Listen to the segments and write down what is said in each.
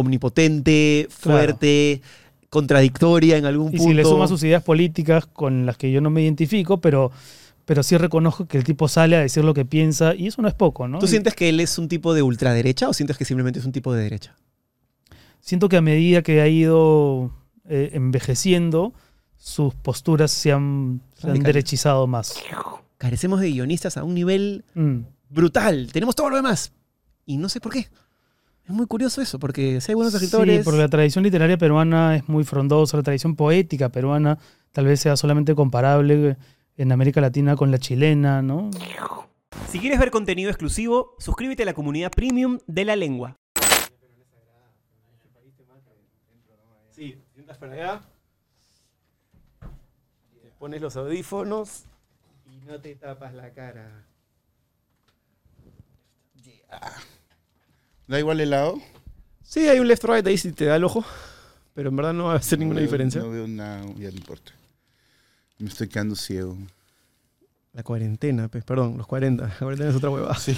omnipotente, fuerte, contradictoria en algún Y punto. si le suma sus ideas políticas con las que yo no me identifico, pero, pero sí reconozco que el tipo sale a decir lo que piensa y eso no es poco, ¿no? ¿Tú Y sientes que él es un tipo de ultraderecha o sientes que simplemente es un tipo de derecha? Siento que a medida que ha ido eh, envejeciendo, sus posturas se han, se han Radicales. derechizado más. Carecemos de guionistas a un nivel Mm. brutal. Tenemos todo lo demás. Y no sé por qué. Es muy curioso eso, porque si hay buenos escritores. Sí, porque la tradición literaria peruana es muy frondosa, la tradición poética peruana tal vez sea solamente comparable en América Latina con la chilena, ¿no? Si quieres ver contenido exclusivo, suscríbete a la comunidad premium de la lengua. Sí, sientas para allá. Te pones los audífonos y no te tapas la cara. ¿Da igual el lado? Sí, hay un left right ahí si te da el ojo, pero en verdad no va a hacer ninguna No veo- diferencia. No veo nada, ya no importa. Me estoy quedando ciego. La cuarentena, pues, perdón, los 40. La cuarentena es otra huevada. Sí.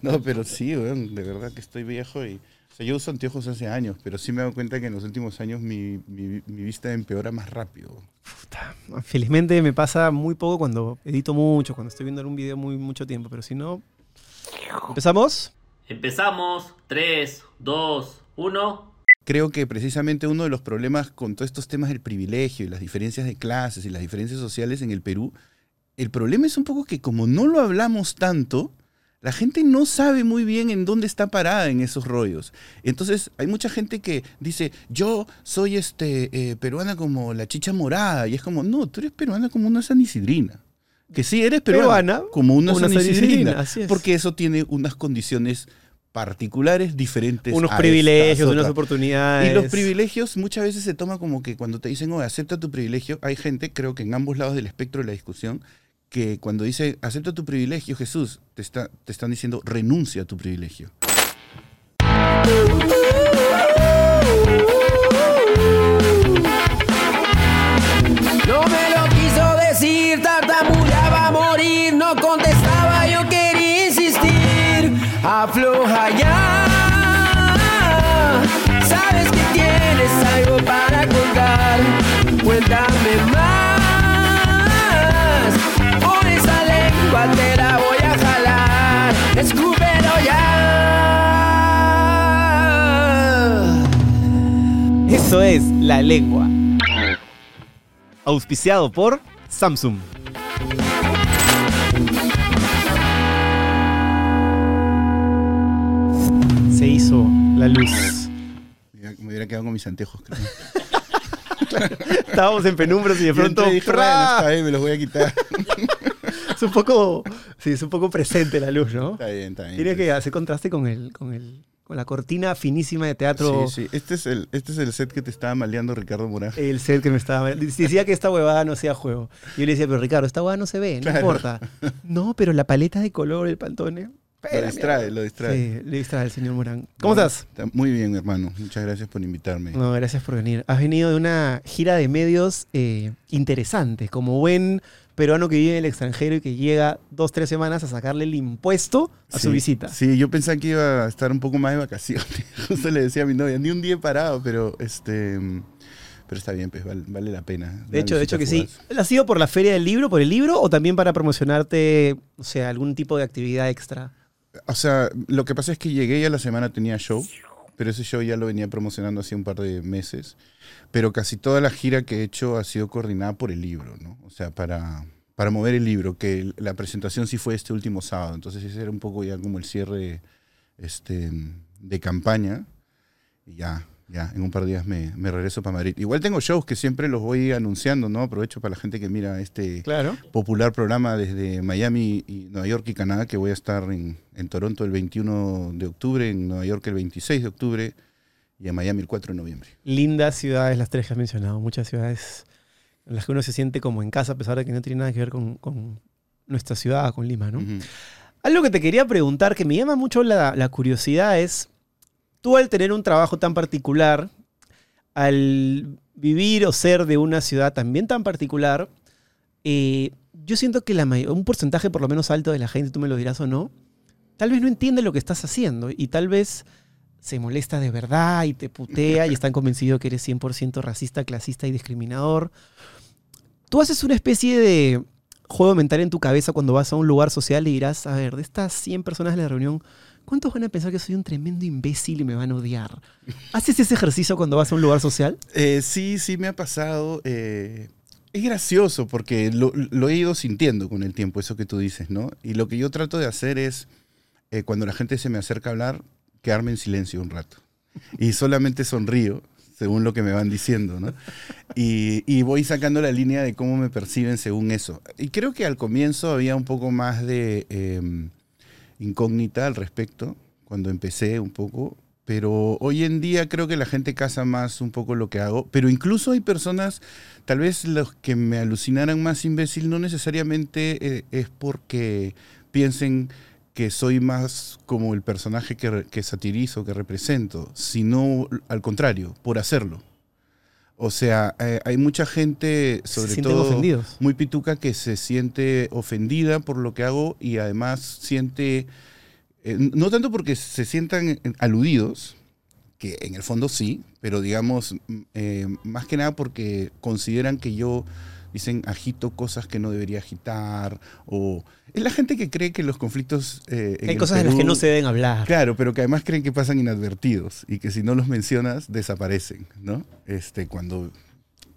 No, pero sí, weón, de verdad que estoy viejo y... O sea, yo uso anteojos hace años, pero sí me he dado cuenta que en los últimos años mi, mi- mi vista empeora más rápido. Puta, Felizmente me pasa muy poco cuando edito mucho, cuando estoy viendo algún video muy mucho tiempo, pero si no... ¿Empezamos? Empezamos. 3, 2, 1. Creo que precisamente uno de los problemas con todos estos temas del privilegio y las diferencias de clases y las diferencias sociales en el Perú, el problema es un poco que como no lo hablamos tanto, la gente no sabe muy bien en dónde está parada en esos rollos. Entonces hay mucha gente que dice, yo soy este eh, peruana como la chicha morada, y es como, no, tú eres peruana como una sanisidrina. Que sí, eres peruana, Peruana, como una, una así es. porque eso tiene unas condiciones particulares diferentes. Unos a privilegios, estas unas oportunidades. Y los privilegios muchas veces se toma como que cuando te dicen, oye, acepta tu privilegio, hay gente, creo que en ambos lados del espectro de la discusión, que cuando dice, acepta tu privilegio, Jesús, te, está, te están diciendo, renuncia a tu privilegio. Afloja ya, sabes que tienes algo para contar, cuéntame más. Con esa lengua te la voy a jalar, escúpelo ya. Eso es La Lengua. Auspiciado por Samsung. Se hizo la luz. Me hubiera- quedado con mis anteojos. creo. Estábamos en penumbras y de pronto y dije, ¡fra! "Bueno, está bien, me los voy a quitar. es un poco, sí, es un poco presente la luz, ¿no? está bien, está bien. Tiene que hacer contraste con el, con el, con la cortina finísima de teatro. Sí, sí. Este es, el, este es el set que te estaba maleando Ricardo Morán. El set que me estaba. Decía que esta huevada no sea juego. Y yo le decía, pero Ricardo, esta huevada no se ve, no Claro. importa. No, pero la paleta de color, el pantone. Lo distrae, lo distrae. Sí, le distrae el señor Morán. ¿Cómo No, estás? está Muy bien, hermano. Muchas gracias por invitarme. No, gracias por venir. Has venido de una gira de medios eh, interesante, como buen peruano que vive en el extranjero y que llega dos, tres semanas a sacarle el impuesto a su visita. Sí, yo pensaba que iba a estar un poco más de vacaciones. Justo le decía a mi novia, ni un día he parado, pero este. Pero está bien, pues vale, vale la pena. De hecho, de hecho que sí. ¿Ha sido por la feria del libro, por el libro, o también para promocionarte, o sea, algún tipo de actividad extra? O sea, lo que pasa es que llegué y a la semana tenía show, pero ese show ya lo venía promocionando hace un par de meses. Pero casi toda la gira que he hecho ha sido coordinada por el libro, ¿no? O sea, para, para mover el libro, que la presentación sí fue este último sábado. Entonces ese era un poco ya como el cierre este, de campaña. Y ya, ya, en un par de días me, me regreso para Madrid. Igual tengo shows que siempre los voy anunciando, ¿no? Aprovecho para la gente que mira este Claro. popular programa desde Miami, y Nueva York y Canadá, que voy a estar en, en Toronto el 21 de octubre, en Nueva York el 26 de octubre y en Miami el 4 de noviembre. Lindas ciudades las tres que has mencionado, muchas ciudades en las que uno se siente como en casa, a pesar de que no tiene nada que ver con, con nuestra ciudad, con Lima, ¿no? Algo que te quería preguntar, que me llama mucho la, la curiosidad, es, tú al tener un trabajo tan particular, al vivir o ser de una ciudad también tan particular, eh, yo siento que la un porcentaje por lo menos alto de la gente, tú me lo dirás o no, tal vez no entiende lo que estás haciendo y tal vez se molesta de verdad y te putea y están convencidos que eres 100% racista, clasista y discriminador. Tú haces una especie de juego mental en tu cabeza cuando vas a un lugar social y dirás, a ver, de estas 100 personas de la reunión, ¿cuántos van a pensar que soy un tremendo imbécil y me van a odiar? ¿Haces ese ejercicio cuando vas a un lugar social? Eh, sí, sí me ha pasado. eh, es gracioso porque lo, he ido sintiendo con el tiempo, eso que tú dices, ¿no? Y lo que yo trato de hacer es, eh, cuando la gente se me acerca a hablar, quedarme en silencio un rato. Y solamente sonrío, según lo que me van diciendo, ¿no? Y, voy sacando la línea de cómo me perciben según eso. Y creo que al comienzo había un poco más de eh, incógnita al respecto, cuando empecé un poco, pero hoy en día creo que la gente casa más un poco lo que hago, pero incluso hay personas, tal vez los que me alucinaran más imbécil, no necesariamente eh, es porque piensen que soy más como el personaje que, que satirizo, que represento, sino al contrario, por hacerlo. O sea, eh, hay mucha gente, sobre todo ofendidos. muy pituca, que se siente ofendida por lo que hago y además siente, eh, no tanto porque se sientan eh, aludidos, que en el fondo sí, pero digamos, mm, eh, más que nada porque consideran que yo, dicen, agito cosas que no debería agitar, o es la gente que cree que los conflictos... eh, en Hay el cosas de las que no se deben hablar. Claro, pero que además creen que pasan inadvertidos y que si no los mencionas desaparecen, ¿no? Este, cuando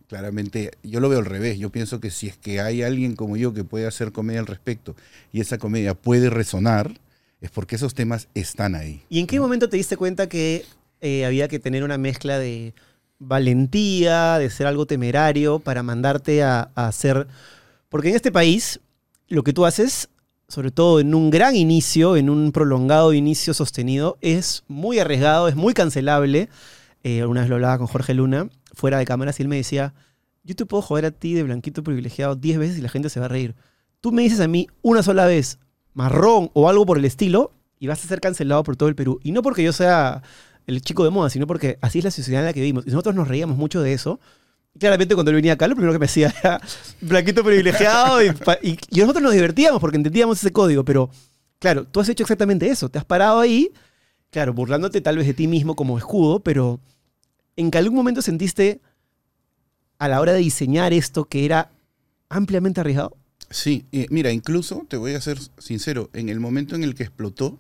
claramente yo lo veo al revés, yo pienso que si es que hay alguien como yo que puede hacer comedia al respecto y esa comedia puede resonar, es porque esos temas están ahí. ¿Y en qué momento te diste cuenta que eh, había que tener una mezcla de valentía, de ser algo temerario para mandarte a, hacer... Porque en este país, lo que tú haces, sobre todo en un gran inicio, en un prolongado inicio sostenido, es muy arriesgado, es muy cancelable. Eh, una vez lo hablaba con Jorge Luna, fuera de cámaras, y él me decía, yo te puedo joder a ti de blanquito privilegiado 10 veces y la gente se va a reír. Tú me dices a mí una sola vez marrón o algo por el estilo y vas a ser cancelado por todo el Perú. Y no porque yo sea el chico de moda, sino porque así es la sociedad en la que vivimos. Y nosotros nos reíamos mucho de eso. Claramente cuando él venía acá, lo primero que me decía era blanquito privilegiado y, y- y nosotros nos divertíamos porque entendíamos ese código. Pero claro, tú has hecho exactamente eso. Te has parado ahí, claro, burlándote tal vez de ti mismo como escudo, pero en que algún momento sentiste a la hora de diseñar esto que era ampliamente arriesgado. Sí, y mira, incluso te voy a ser sincero, en el momento en el que explotó,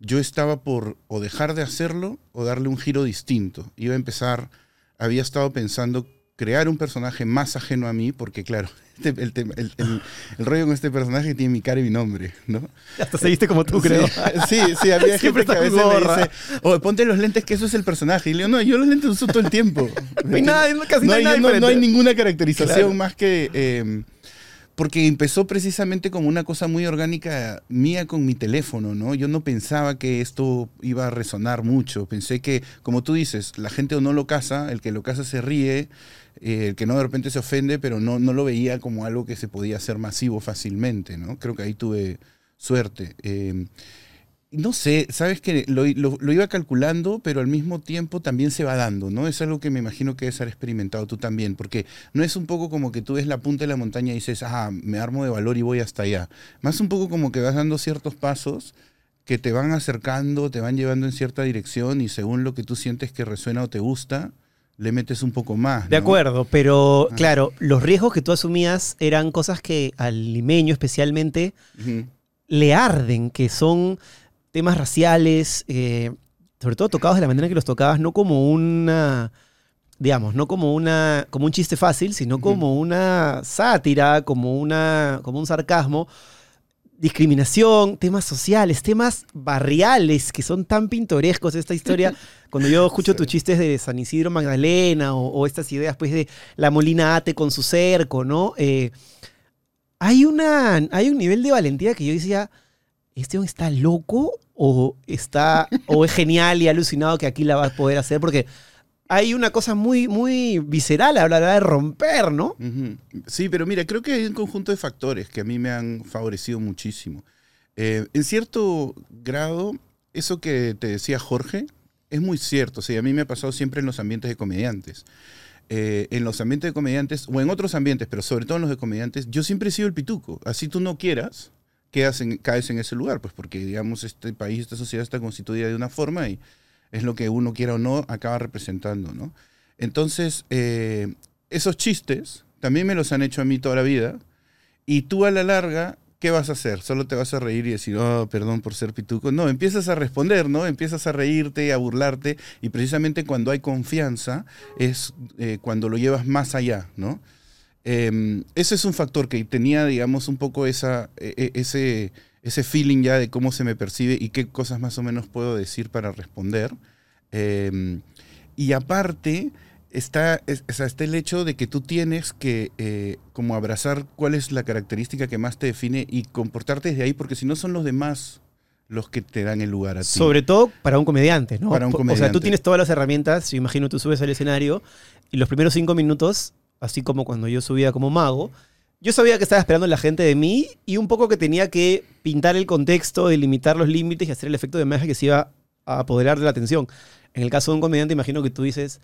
yo estaba por o dejar de hacerlo o darle un giro distinto. Iba a empezar, había estado pensando crear un personaje más ajeno a mí, porque claro, este- el, el- el- el rollo con este personaje tiene mi cara y mi nombre, ¿no? Hasta seguiste como tú, Sí, creo. Sí, sí, había Siempre gente que a veces me dice, oh, ponte los lentes que eso es el personaje. Y le digo, no, yo los lentes uso todo el tiempo. No hay nada, casi no, hay nada no- no hay ninguna caracterización Claro. más que... eh, porque empezó precisamente como una cosa muy orgánica mía con mi teléfono, ¿no? Yo no pensaba que esto iba a resonar mucho. Pensé que, como tú dices, la gente o no lo casa, el que lo casa se ríe, eh, el que no de repente se ofende, pero no, no lo veía como algo que se podía hacer masivo fácilmente, ¿no? Creo que ahí tuve suerte. Eh, no sé, sabes que lo, lo- lo iba calculando, pero al mismo tiempo también se va dando, ¿no? Es algo que me imagino que debes haber experimentado tú también, porque no es un poco como que tú ves la punta de la montaña y dices, ah, me armo de valor y voy hasta allá. Más un poco como que vas dando ciertos pasos que te van acercando, te van llevando en cierta dirección y según lo que tú sientes que resuena o te gusta, le metes un poco más. De acuerdo, pero Ah. claro, los riesgos que tú asumías eran cosas que al limeño especialmente le arden, que son temas raciales, eh, sobre todo tocados de la manera que los tocabas, no como una, digamos, no como una, como un chiste fácil, sino como una sátira, como una, como un sarcasmo. Discriminación, temas sociales, temas barriales que son tan pintorescos esta historia. Cuando yo escucho Sí. tus chistes de San Isidro Magdalena o, o estas ideas pues de la Molina Ate con su cerco, ¿no? Eh, hay, una, hay un nivel de valentía que yo decía, ¿este hombre está loco o, está, o es genial y alucinado que aquí la va a poder hacer? Porque hay una cosa muy, muy visceral a la de romper, ¿no? Sí, pero mira, creo que hay un conjunto de factores que a mí me han favorecido muchísimo. Eh, en cierto grado, eso que te decía Jorge es muy cierto. O a mí me ha pasado siempre en los ambientes de comediantes. Eh, en los ambientes de comediantes, o en otros ambientes, pero sobre todo en los de comediantes, yo siempre he sido el pituco. Así tú no quieras, quedas en- caes en ese lugar, pues porque, digamos, este país, esta sociedad está constituida de una forma y es lo que uno quiera o no acaba representando, ¿no? Entonces, eh, esos chistes también me los han hecho a mí toda la vida y tú a la larga, ¿qué vas a hacer? Solo te vas a reír y decir, oh, perdón por ser pituco. No, empiezas a responder, ¿no? Empiezas a reírte, a burlarte y precisamente cuando hay confianza es eh, cuando lo llevas más allá, ¿no? Eh, ese es un factor que tenía, digamos, un poco esa, e- e- ese, ese feeling ya de cómo se me percibe y qué cosas más o menos puedo decir para responder. Eh, y aparte está, es- está el hecho de que tú tienes que eh, como abrazar cuál es la característica que más te define y comportarte desde ahí, porque si no son los demás los que te dan el lugar a ti. Sobre todo para un comediante, ¿no? Para un O sea, tú comediante. tienes todas las herramientas, yo imagino tú subes al escenario y los primeros cinco minutos, así como cuando yo subía como mago, yo sabía que estaba esperando la gente de mí y un poco que tenía que pintar el contexto, delimitar los límites y hacer el efecto de magia que se iba a apoderar de la atención. En el caso de un comediante, imagino que tú dices,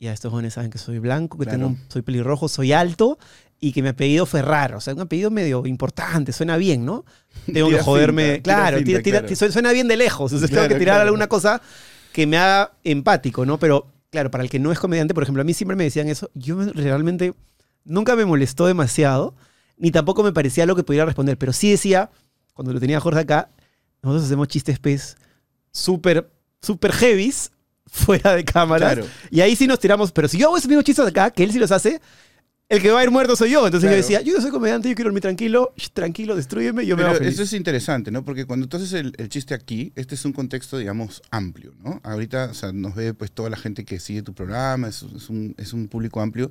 ya estos jóvenes saben que soy blanco, que Claro. tengo soy pelirrojo, soy alto y que mi apellido fue raro. O sea, un apellido medio importante, suena bien, ¿no? Tengo que joderme. claro, finta, tira- tira- claro. su- suena bien de lejos. O sea, tengo que tirar alguna cosa que me haga empático, ¿no? Pero, claro, para el que no es comediante, por ejemplo, a mí siempre me decían eso. Yo me- realmente nunca me molestó demasiado, ni tampoco me parecía lo que pudiera responder. Pero sí decía, cuando lo tenía Jorge acá, nosotros hacemos chistes pez súper, súper heavies fuera de cámaras. Claro. Y ahí sí nos tiramos. Pero si yo hago esos mismos chistes acá, que él sí los hace, el que va a ir muerto soy yo. Entonces Claro. yo decía, yo no soy comediante, yo quiero dormir tranquilo, tranquilo, destruyeme, yo me Pero hago feliz. eso es interesante, ¿no? Porque cuando haces el, el chiste aquí, este es un contexto, digamos, amplio, ¿no? Ahorita, o sea, nos ve pues toda la gente que sigue tu programa, es, es un, es un público amplio.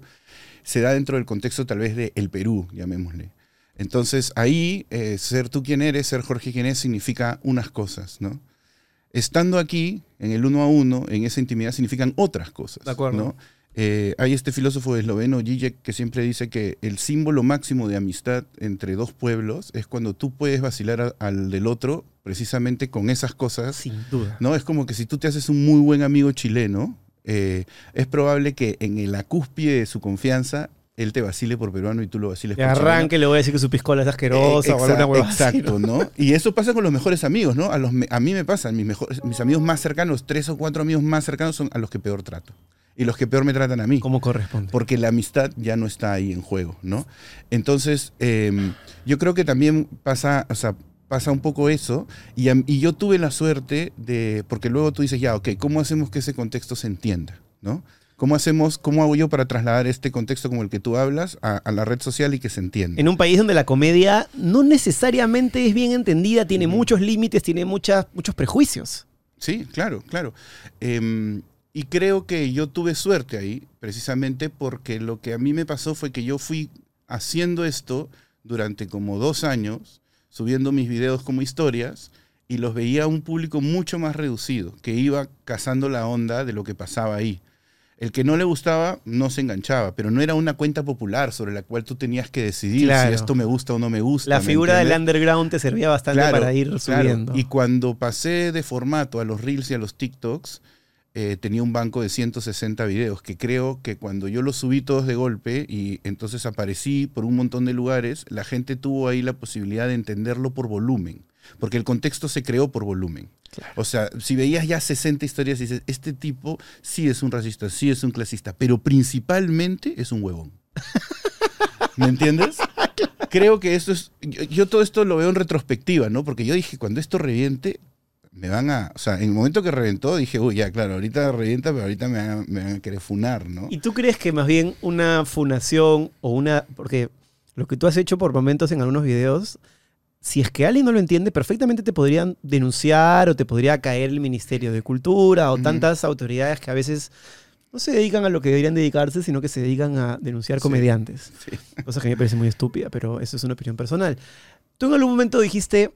Se da dentro del contexto tal vez de el Perú, llamémosle. Entonces, ahí, eh, ser tú quien eres, ser Jorge quien es, significa unas cosas, ¿no? Estando aquí, en el uno a uno, en esa intimidad, significan otras cosas. De acuerdo. ¿no? Eh, hay este filósofo esloveno, Zizek, que siempre dice que el símbolo máximo de amistad entre dos pueblos es cuando tú puedes vacilar a- al del otro precisamente con esas cosas. Sin duda. ¿no? Es como que si tú te haces un muy buen amigo chileno, eh, es probable que en la cúspide de su confianza, él te vacile por peruano y tú lo vaciles por chileno. arranque le voy a decir que su piscola es asquerosa Eh, o alguna exacto, hueva así, Exacto, ¿no? Y eso pasa con los mejores amigos, ¿no? A, los, a mí me pasa, mis, mejores, mis amigos más cercanos, tres o cuatro amigos más cercanos son a los que peor trato. Y los que peor me tratan a mí. Como corresponde. Porque la amistad ya no está ahí en juego, ¿no? Entonces, eh, yo creo que también pasa, o sea, pasa un poco eso. Y, y yo tuve la suerte de, porque luego tú dices, ya, ok, ¿cómo hacemos que ese contexto se entienda, ¿no? ¿Cómo hacemos, cómo hago yo para trasladar este contexto como el que tú hablas a, a la red social y que se entienda? En un país donde la comedia no necesariamente es bien entendida, tiene muchos límites, tiene muchas, muchos prejuicios. Sí, claro, claro. Em, y creo que yo tuve suerte ahí, precisamente porque lo que a mí me pasó fue que yo fui haciendo esto durante como dos años, subiendo mis videos como historias, y los veía a un público mucho más reducido, que iba cazando la onda de lo que pasaba ahí. El que no le gustaba no se enganchaba, pero no era una cuenta popular sobre la cual tú tenías que decidir Claro. si esto me gusta o no me gusta. La ¿me figura del underground te servía bastante Claro, para ir claro. subiendo. Y cuando pasé de formato a los Reels y a los TikToks, eh, tenía un banco de 160 videos, que creo que cuando yo los subí todos de golpe y entonces aparecí por un montón de lugares, la gente tuvo ahí la posibilidad de entenderlo por volumen, porque el contexto se creó por volumen. O sea, si veías ya 60 historias y dices, este tipo sí es un racista, sí es un clasista, pero principalmente es un huevón. ¿Me entiendes? Creo que esto es. Yo, yo todo esto lo veo en retrospectiva, ¿no? Porque yo dije, cuando esto reviente, me van a. O sea, en el momento que reventó, dije, uy, ya, claro, ahorita revienta, pero ahorita me van a, me van a querer funar, ¿no? ¿Y tú crees que más bien una funación o una... Porque lo que tú has hecho por momentos en algunos videos, si es que alguien no lo entiende, perfectamente te podrían denunciar o te podría caer el Ministerio de Cultura o Ujú. tantas autoridades que a veces no se dedican a lo que deberían dedicarse, sino que se dedican a denunciar Sí. comediantes. Sí. Cosa que a mí me parece muy estúpida, pero eso es una opinión personal. Tú en algún momento dijiste...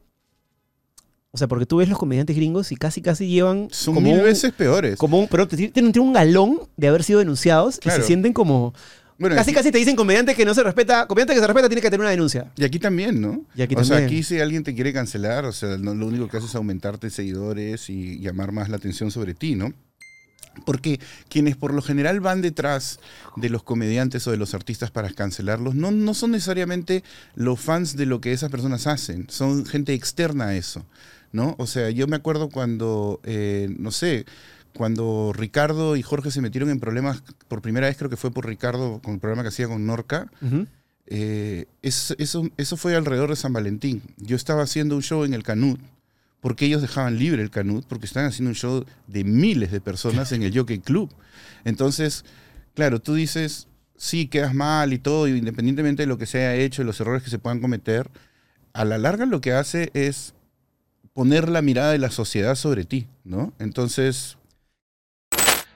O sea, porque tú ves los comediantes gringos y casi, casi llevan Son como mil un- veces peores. como un, pero tienen, tienen un galón de haber sido denunciados y se sienten como... Bueno, Casi aquí- casi te dicen comediante que no se respeta, comediante que se respeta tiene que tener una denuncia. Y aquí también, ¿no? Y aquí o sea, aquí si alguien te quiere cancelar, o sea, no- lo único que hace es aumentarte seguidores y llamar más la atención sobre ti, ¿no? Porque quienes por lo general van detrás de los comediantes o de los artistas para cancelarlos, no, no son necesariamente los fans de lo que esas personas hacen, son gente externa a eso, ¿no? O sea, yo me acuerdo cuando, eh, no sé, cuando Ricardo y Jorge se metieron en problemas, por primera vez creo que fue por Ricardo con el programa que hacía con Norca, Ujú. eh, es- eso, eso fue alrededor de San Valentín. Yo estaba haciendo un show en el Canut, porque ellos dejaban libre el Canut, porque estaban haciendo un show de miles de personas en el Jockey Club. Entonces, claro, tú dices, sí, quedas mal y todo, y independientemente de lo que se haya hecho los errores que se puedan cometer, a la larga lo que hace es poner la mirada de la sociedad sobre ti, ¿no? Entonces,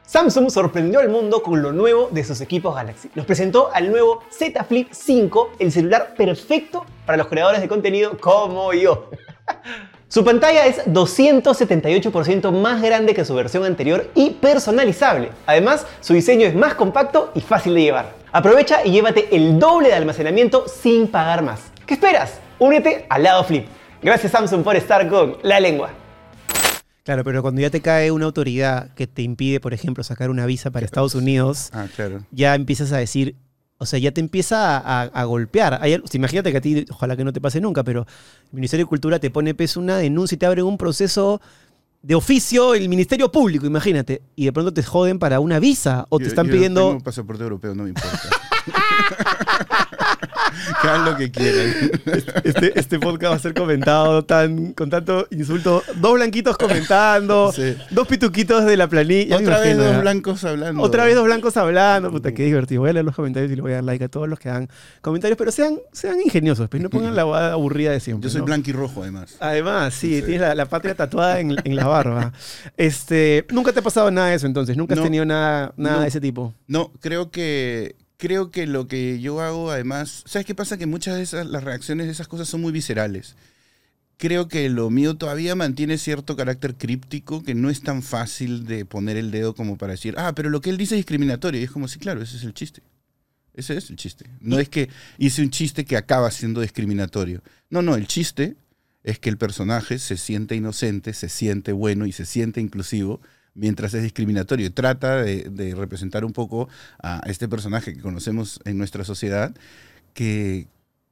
Samsung sorprendió al mundo con lo nuevo de sus equipos Galaxy. Nos presentó al nuevo Z Flip 5, el celular perfecto para los creadores de contenido como yo. Su pantalla es 278% más grande que su versión anterior y personalizable. Además, su diseño es más compacto y fácil de llevar. Aprovecha y llévate el doble de almacenamiento sin pagar más. ¿Qué esperas? Únete al lado Flip. Gracias Samsung por estar con la lengua. Claro, pero cuando ya te cae una autoridad que te impide, por ejemplo, sacar una visa para Estados Unidos, ah, claro. ya empiezas a decir, o sea, ya te empieza a, a- a golpear. Hay imagínate que a ti, ojalá que no te pase nunca, pero el Ministerio de Cultura te pone pues, una denuncia y te abre un proceso de oficio, el Ministerio Público, imagínate, y de pronto te joden para una visa o te están yo pidiendo... Tengo pasaporte europeo, no me importa. que hagan lo que quieran. Este, este podcast va a ser comentado tan, con tanto insulto. Dos blanquitos comentando, Sí. dos pituquitos de la planilla. Otra vez imagino, dos blancos hablando. Otra vez dos blancos hablando. Puta, qué divertido. Voy a leer los comentarios y le voy a dar like a todos los que hagan comentarios, pero sean, sean ingeniosos, pues no pongan la guada aburrida de siempre. Yo soy ¿no? blanco y rojo, además. Además, sí, Sí. tienes la, la patria tatuada en, en la barba. Este, nunca te ha pasado nada de eso entonces, nunca has No. tenido nada, nada No. de ese tipo. No, creo que creo que lo que yo hago además, ¿sabes qué pasa? Que muchas de las reacciones de esas cosas son muy viscerales. Creo que lo mío todavía mantiene cierto carácter críptico que no es tan fácil de poner el dedo como para decir, ah, pero lo que él dice es discriminatorio. Y es como, sí, claro, ese es el chiste. Ese es el chiste. No es que hice un chiste que acaba siendo discriminatorio. No, no, el chiste es que el personaje se siente inocente, se siente bueno y se siente inclusivo mientras es discriminatorio. Trata de, de representar un poco a este personaje que conocemos en nuestra sociedad que,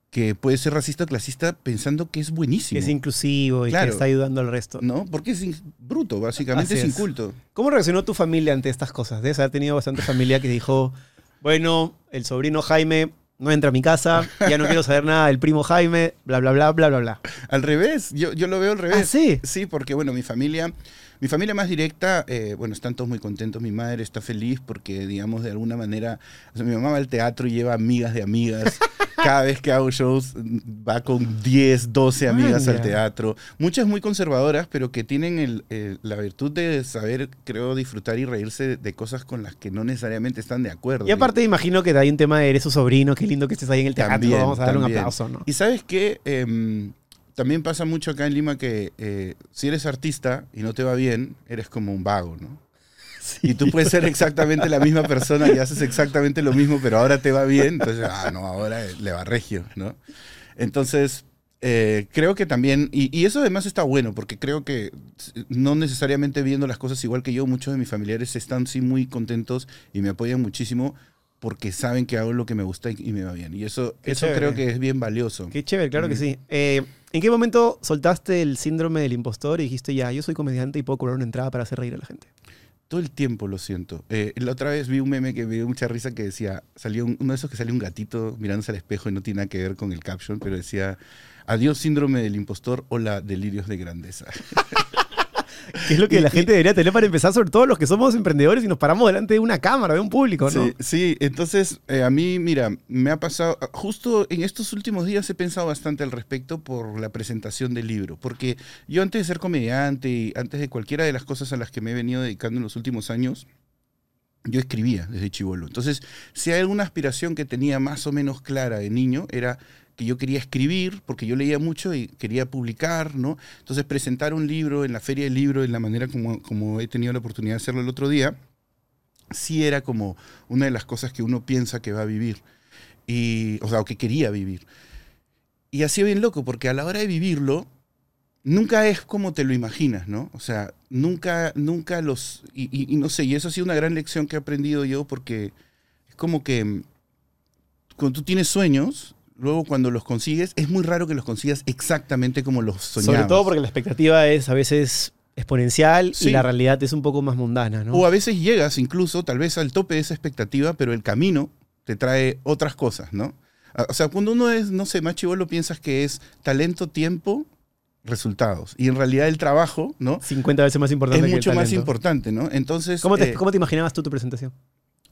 que puede ser racista o clasista pensando que es buenísimo. Que es inclusivo y Claro. que está ayudando al resto. ¿No? Porque es bruto, básicamente es es. inculto. ¿Cómo reaccionó tu familia ante estas cosas? Debes haber tenido bastante familia que dijo, bueno, el sobrino Jaime no entra a mi casa, ya no quiero saber nada del primo Jaime, bla, bla, bla, bla, bla, bla. Al revés, yo, yo lo veo al revés. ¿Ah, sí? Sí, porque bueno, mi familia, mi familia más directa, eh, bueno, están todos muy contentos. Mi madre está feliz porque, digamos, de alguna manera, o sea, mi mamá va al teatro y lleva amigas de amigas. Cada vez que hago shows mm, va con 10, 12 amigas Manja. al teatro. Muchas muy conservadoras, pero que tienen el- el- la virtud de saber, creo, disfrutar y reírse de cosas con las que no necesariamente están de acuerdo. Y aparte imagino que hay un tema de eres su sobrino, qué lindo que estés ahí en el teatro, También, vamos a darle un aplauso, ¿no? Y sabes qué, Em, también pasa mucho acá en Lima que eh, si eres artista y no te va bien, eres como un vago, ¿no? Y tú puedes ser exactamente la misma persona y haces exactamente lo mismo, pero ahora te va bien, entonces, ah, no, ahora le va regio, ¿no? Entonces, eh, creo que también, y, y eso además está bueno, porque creo que no necesariamente viendo las cosas igual que yo, muchos de mis familiares están sí muy contentos y me apoyan muchísimo porque saben que hago lo que me gusta y, y me va bien. Y eso, Qué eso chévere. creo que es bien valioso. Qué chévere, claro que sí. Eh, ¿En qué momento soltaste el síndrome del impostor y dijiste ya, yo soy comediante y puedo cobrar una entrada para hacer reír a la gente? Todo el tiempo lo siento. Eh, la otra vez vi un meme que me dio mucha risa que decía, salió un- uno de esos que salió un gatito mirándose al espejo y no tiene nada que ver con el caption, pero decía, adiós síndrome del impostor, hola delirios de grandeza. Que es lo que Y- la y- gente debería tener para empezar, sobre todo los que somos emprendedores y nos paramos delante de una cámara, de un público, ¿no? Sí, sí, entonces eh, a mí, mira, me ha pasado, justo en estos últimos días he pensado bastante al respecto por la presentación del libro, porque yo antes de ser comediante y antes de cualquiera de las cosas a las que me he venido dedicando en los últimos años, yo escribía desde chivolo. Entonces, si hay alguna aspiración que tenía más o menos clara de niño, era que yo quería escribir, porque yo leía mucho y quería publicar, ¿no? Entonces, presentar un libro en la feria del libro, en la manera como, como he tenido la oportunidad de hacerlo el otro día, sí era como una de las cosas que uno piensa que va a vivir, y, o sea, o que quería vivir. Y así bien loco, porque a la hora de vivirlo, nunca es como te lo imaginas, ¿no? O sea, nunca, nunca los... Y, y- y no sé, y eso ha sido una gran lección que he aprendido yo, porque es como que mm, cuando tú tienes sueños, luego cuando los consigues, es muy raro que los consigas exactamente como los soñabas. Sobre todo porque la expectativa es a veces exponencial Sí. y la realidad es un poco más mundana, ¿no? O a veces llegas incluso tal vez al tope de esa expectativa, pero el camino te trae otras cosas, ¿no? Ah, O sea, cuando uno es, no sé, más chivolo piensas que es talento, tiempo, resultados. Y en realidad el trabajo, ¿no? 50 veces más importante Es que el mucho más importante, ¿no? Entonces, ¿Cómo te, eh, cómo te imaginabas tú tu presentación?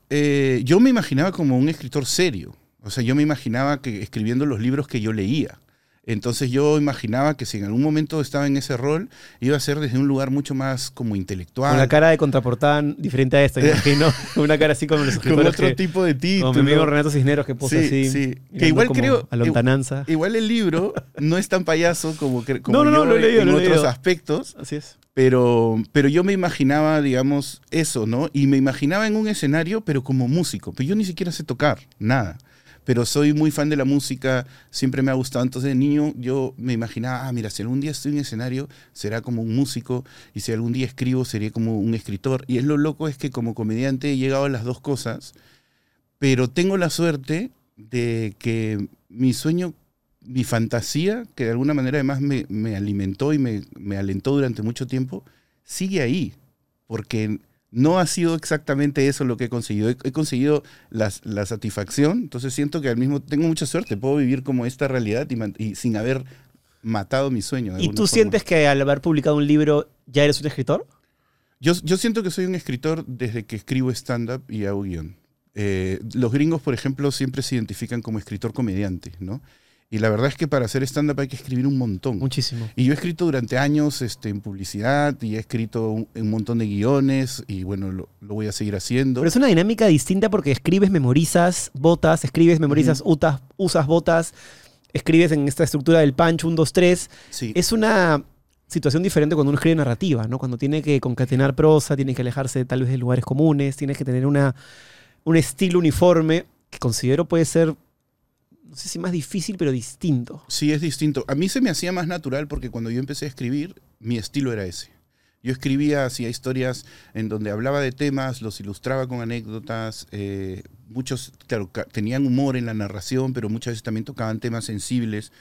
eh, yo me imaginaba como un escritor serio. O sea, yo me imaginaba que escribiendo los libros que yo leía. Entonces yo imaginaba que si en algún momento estaba en ese rol, iba a ser desde un lugar mucho más como intelectual. Con la cara de contraportada diferente a esta, imagino. Una cara así como los con escritores otro que- tipo de título. Como mi amigo Renato Cisneros que puso Sí, así. sí. Que igual como creo- A lontananza. Igual el libro no es tan payaso como, que- como No, no, no, yo lo he leído, en lo he otros leído. aspectos, Así es. pero, pero yo me imaginaba, digamos, eso, ¿no? Y me imaginaba en un escenario, pero como músico. Pero yo ni siquiera sé tocar, nada. Pero soy muy fan de la música, siempre me ha gustado. Entonces de niño yo me imaginaba, ah, mira, si algún día estoy en escenario, será como un músico, y si algún día escribo, sería como un escritor. Y es lo loco es que como comediante he llegado a las dos cosas, pero tengo la suerte de que mi sueño, mi fantasía, que de alguna manera además me, me alimentó y me, me alentó durante mucho tiempo, sigue ahí, porque no ha sido exactamente eso lo que he conseguido. He, he conseguido las- la satisfacción, entonces siento que al mismo tengo mucha suerte, puedo vivir como esta realidad y, sin haber matado mi sueño. ¿Y tú forma. sientes que al haber publicado un libro ya eres un escritor? Yo, yo siento que soy un escritor desde que escribo stand-up y hago guion. Eh, los gringos, por ejemplo, siempre se identifican como escritor comediante, ¿no? Y la verdad es que para hacer stand-up hay que escribir un montón. Muchísimo. Y yo he escrito durante años este, en publicidad y he escrito un, un montón de guiones y bueno, lo, lo voy a seguir haciendo. Pero es una dinámica distinta porque escribes, memorizas, botas, escribes, memorizas, utas- usas botas, escribes en esta estructura del punch 1, 2, 3. Sí. Es una situación diferente cuando uno escribe narrativa, ¿no? Cuando tiene que concatenar prosa, tiene que alejarse tal vez de lugares comunes, tienes que tener una, un estilo uniforme que considero puede ser, no sé si más difícil, pero distinto. Sí, es distinto. A mí se me hacía más natural porque cuando yo empecé a escribir, mi estilo era ese. Yo escribía, hacía historias en donde hablaba de temas, los ilustraba con anécdotas. eh, muchos, claro, tenían humor en la narración, pero muchas veces también tocaban temas sensibles.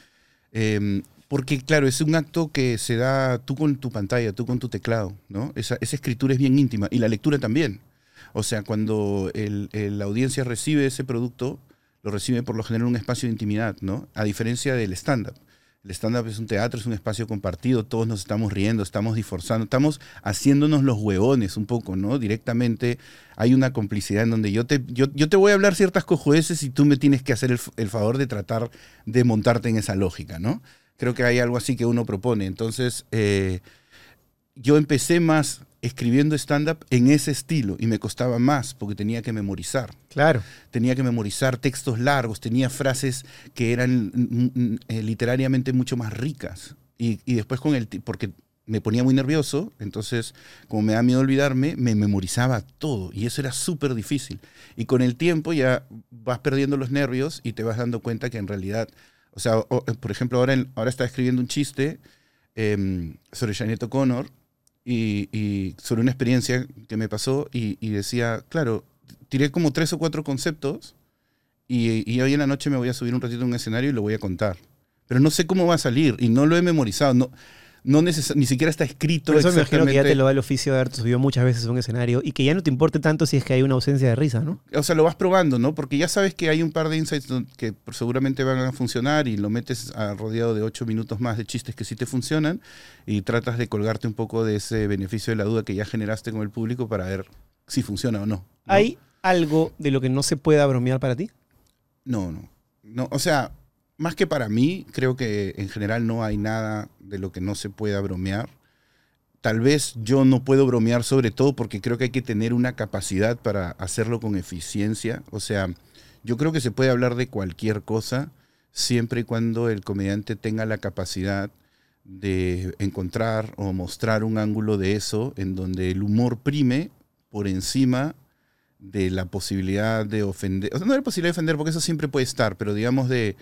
Eh, porque, claro, es un acto que se da tú con tu pantalla, tú con tu teclado, ¿no? Esa, escritura es bien íntima y la lectura también. O sea, cuando la audiencia recibe ese producto, lo recibe por lo general en un espacio de intimidad, ¿no? A diferencia del stand-up. El stand-up es un teatro, es un espacio compartido, todos nos estamos riendo, estamos disforzando, estamos haciéndonos los huevones un poco, ¿no? Directamente hay una complicidad en donde yo te, yo, yo te voy a hablar ciertas cojudeces y tú me tienes que hacer el favor de tratar de montarte en esa lógica, ¿no? Creo que hay algo así que uno propone. Entonces, eh, yo empecé más escribiendo stand-up en ese estilo y me costaba más porque tenía que memorizar Claro. tenía que memorizar textos largos, tenía frases que eran mm, mm, eh, literariamente mucho más ricas. Y, y después con el, porque me ponía muy nervioso, entonces como me da miedo olvidarme, me memorizaba todo y eso era súper difícil. Y con el tiempo ya vas perdiendo los nervios y te vas dando cuenta que en realidad, o sea, o- eh, por ejemplo, ahora, en- ahora estaba escribiendo un chiste em, sobre Janet O'Connor y, sobre una experiencia que me pasó y, y decía, claro, tiré como tres o cuatro conceptos y, y hoy en la noche me voy a subir un ratito a un escenario y lo voy a contar. Pero no sé cómo va a salir y no lo he memorizado, no, no neces- ni siquiera está escrito Por eso me imagino que ya te lo da el oficio de haberte subido muchas veces a un escenario y que ya no te importe tanto si es que hay una ausencia de risa, ¿no? O sea, lo vas probando, ¿no? Porque ya sabes que hay un par de insights que seguramente van a funcionar y lo metes a- rodeado de ocho minutos más de chistes que sí te funcionan y tratas de colgarte un poco de ese beneficio de la duda que ya generaste con el público para ver si funciona o no. ¿no? ¿Hay algo de lo que no se pueda bromear para ti? No, no. no. O sea, más que para mí, creo que en general no hay nada de lo que no se pueda bromear. Tal vez yo no puedo bromear sobre todo porque creo que hay que tener una capacidad para hacerlo con eficiencia. O sea, yo creo que se puede hablar de cualquier cosa siempre y cuando el comediante tenga la capacidad de encontrar o mostrar un ángulo de eso en donde el humor prime por encima de la posibilidad de ofender, o sea, no de la posibilidad de ofender, porque eso siempre puede estar, pero digamos de,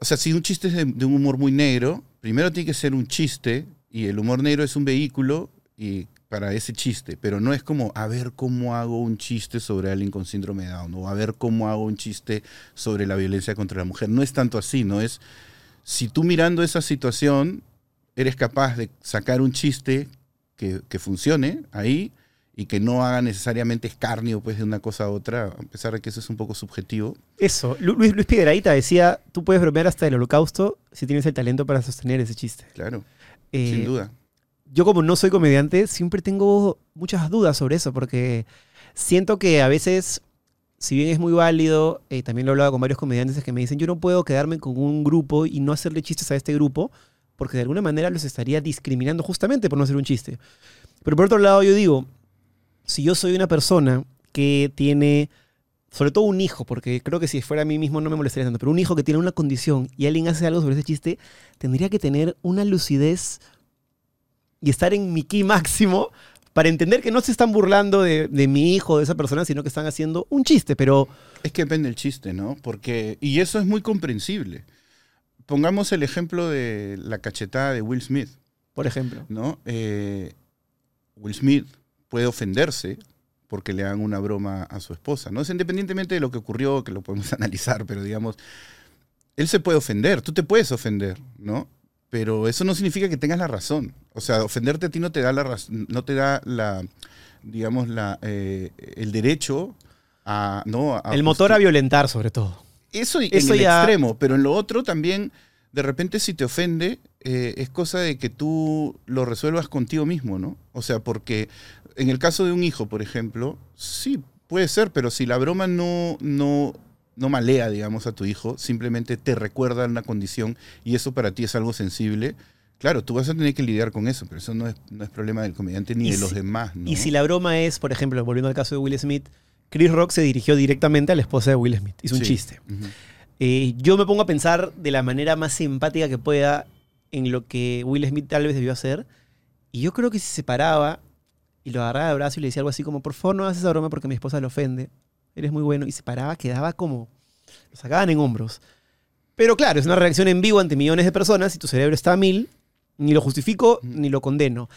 o sea, si un chiste es de, un humor muy negro, primero tiene que ser un chiste y el humor negro es un vehículo y para ese chiste, pero no es como a ver cómo hago un chiste sobre alguien con síndrome de Down o a ver cómo hago un chiste sobre la violencia contra la mujer, no es tanto así, no es si tú mirando esa situación eres capaz de sacar un chiste que funcione ahí y que no haga necesariamente escarnio pues, de una cosa a otra, a pesar de que eso es un poco subjetivo. Eso, Lu- Luis, Luis Piedrahita decía, tú puedes bromear hasta el holocausto si tienes el talento para sostener ese chiste. Claro, Eh, sin duda. yo como no soy comediante, siempre tengo muchas dudas sobre eso, porque siento que a veces, si bien es muy válido, eh, también lo he hablado con varios comediantes que me dicen, yo no puedo quedarme con un grupo y no hacerle chistes a este grupo, porque de alguna manera los estaría discriminando justamente por no hacer un chiste. Pero por otro lado, yo digo, si yo soy una persona que tiene, sobre todo un hijo, porque creo que si fuera a mí mismo no me molestaría tanto, pero un hijo que tiene una condición y alguien hace algo sobre ese chiste, tendría que tener una lucidez y estar en mi ki máximo para entender que no se están burlando de, de mi hijo, de esa persona, sino que están haciendo un chiste. Pero Es que depende del chiste, ¿no? Porque, y eso es muy comprensible. Pongamos el ejemplo de la cachetada de Will Smith, por ejemplo, ¿no? Eh, Will Smith puede ofenderse porque le hagan una broma a su esposa, ¿no? Es independientemente de lo que ocurrió, que lo podemos analizar, pero digamos, él se puede ofender, tú te puedes ofender, ¿no? Pero eso no significa que tengas la razón. O sea, ofenderte a ti no te da la raz- no te da la, digamos, la, eh, el derecho a, ¿no? A el motor a violentar sobre todo. eso, en Eso el ya- extremo, pero en lo otro también, de repente si te ofende, eh, es cosa de que tú lo resuelvas contigo mismo, ¿no? O sea, porque en el caso de un hijo, por ejemplo, sí, puede ser, pero si la broma no, no, no malea, digamos, a tu hijo, simplemente te recuerda una condición y eso para ti es algo sensible, claro, tú vas a tener que lidiar con eso, pero eso no es, no es problema del comediante ni Y de si- los demás, ¿no? Y si la broma es, por ejemplo, volviendo al caso de Will Smith, Chris Rock se dirigió directamente a la esposa de Will Smith. Hizo un chiste. Eh, yo me pongo a pensar de la manera más simpática que pueda en lo que Will Smith tal vez debió hacer. Y yo creo que si se paraba y lo agarraba de brazo y le decía algo así como, por favor no hagas esa broma porque mi esposa le ofende, eres muy bueno, y se paraba, quedaba como, lo sacaban en hombros. Pero claro, es una reacción en vivo ante millones de personas y tu cerebro está a mil, ni lo justifico ni lo condeno.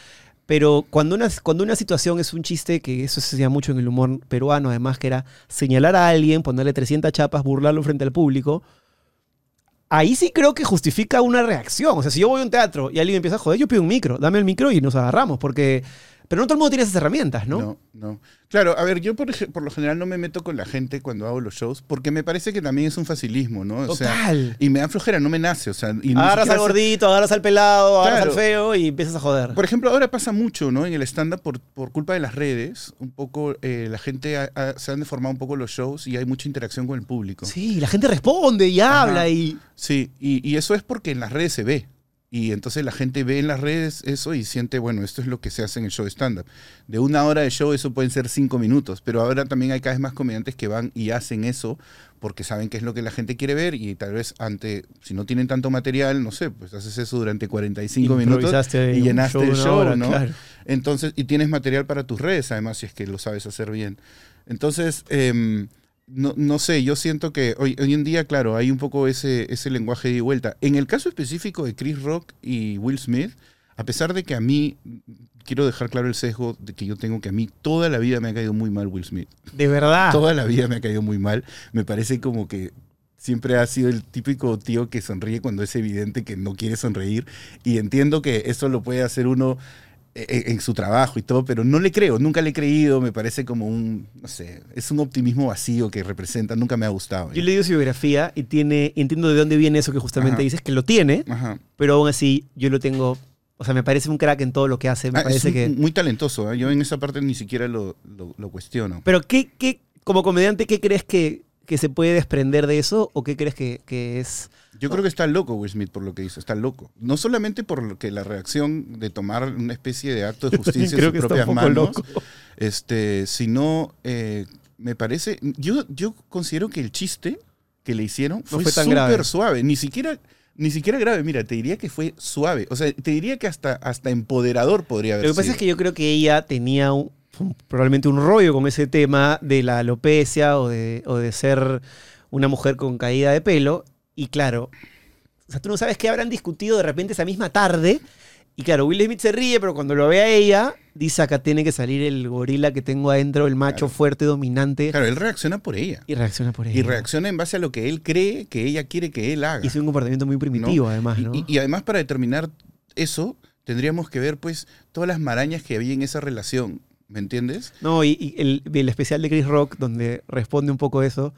Pero cuando una, cuando una situación es un chiste, que eso se hacía mucho en el humor peruano, además, que era señalar a alguien, ponerle 300 chapas, burlarlo frente al público, ahí sí creo que justifica una reacción. O sea, si yo voy a un teatro y alguien empieza a joder, yo pido un micro, dame el micro y nos agarramos, porque... Pero no todo el mundo tiene esas herramientas, ¿no? No, no. Claro, a ver, yo por, por lo general no me meto con la gente cuando hago los shows, porque me parece que también es un facilismo, ¿no? O sea, Total. y me da flojera, no me nace, o sea, y agarras al gordito, agarras al pelado, agarras al feo y empiezas a joder. Por ejemplo, ahora pasa mucho, ¿no? En el stand-up, por, por culpa de las redes, un poco, eh, la gente ha- ha- se han deformado un poco los shows y hay mucha interacción con el público. Sí, la gente responde y Ajá. habla y... Sí, y, y eso es porque en las redes se ve. Y entonces la gente ve en las redes eso y siente, bueno, esto es lo que se hace en el show stand-up. De una hora de show eso pueden ser cinco minutos, pero ahora también hay cada vez más comediantes que van y hacen eso porque saben qué es lo que la gente quiere ver y tal vez ante, si no tienen tanto material, no sé, pues haces eso durante 45 minutos y llenaste el show, hora, ¿no? claro. Entonces, y tienes material para tus redes, además, si es que lo sabes hacer bien. Entonces, em, no, no sé, yo siento que hoy, hoy en día, claro, hay un poco ese, ese lenguaje de vuelta. En el caso específico de Chris Rock y Will Smith, a pesar de que a mí, quiero dejar claro el sesgo de que yo tengo que a mí toda la vida me ha caído muy mal Will Smith. De verdad. Toda la vida me ha caído muy mal. Me parece como que siempre ha sido el típico tío que sonríe cuando es evidente que no quiere sonreír. Y entiendo que eso lo puede hacer uno e- e- en su trabajo y todo, pero no le creo, nunca le he creído, me parece como un, no sé, es un optimismo vacío que representa, nunca me ha gustado. Yo leído su biografía y tiene, entiendo de dónde viene eso que justamente Ajá. dices, que lo tiene, Ajá. pero aún así yo lo tengo, o sea, me parece un crack en todo lo que hace, me Ah, es parece un- que... muy talentoso, ¿eh? yo en esa parte ni siquiera lo, lo- lo cuestiono. Pero ¿qué, qué, como comediante, ¿qué crees que, que se puede desprender de eso o qué crees que, que es... Yo creo que está loco Will Smith por lo que hizo, está loco. No solamente por lo que la reacción de tomar una especie de acto de justicia en sus propias manos, loco. este, sino eh, me parece, yo, yo considero que el chiste que le hicieron fue, fue tan súper suave, ni siquiera, ni siquiera grave, mira, te diría que fue suave, o sea, te diría que hasta, hasta empoderador podría haber Lo que pasa es que yo creo que ella tenía un- probablemente un rollo con ese tema de la alopecia o de, o de ser una mujer con caída de pelo. Y claro, o sea, tú no sabes qué habrán discutido de repente esa misma tarde. Y claro, Will Smith se ríe, pero cuando lo ve a ella, dice acá tiene que salir el gorila que tengo adentro, el macho Claro. fuerte, dominante. Claro, él reacciona por ella. Y reacciona por ella. Y reacciona en base a lo que él cree que ella quiere que él haga. Y es un comportamiento muy primitivo, además. Y, y además para determinar eso, tendríamos que ver pues todas las marañas que había en esa relación, ¿me entiendes? No, y, y el, el especial de Chris Rock, donde responde un poco eso,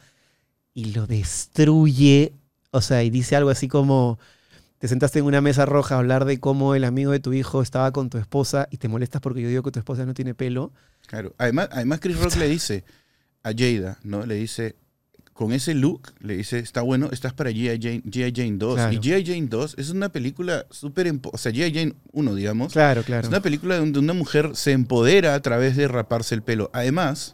y lo destruye. O sea, y dice algo así como: Te sentaste en una mesa roja a hablar de cómo el amigo de tu hijo estaba con tu esposa y te molestas porque yo digo que tu esposa no tiene pelo. Claro. Además, además Chris Rock le dice a Jada, ¿no? Le dice, con ese look, le dice, está bueno, estás para G.I. Jane, G.I. Jane 2. Claro. Y G.I. Jane 2 es una película súper... O sea, G.I. Jane 1, digamos. Claro, claro. Es una película donde una mujer se empodera a través de raparse el pelo. Además,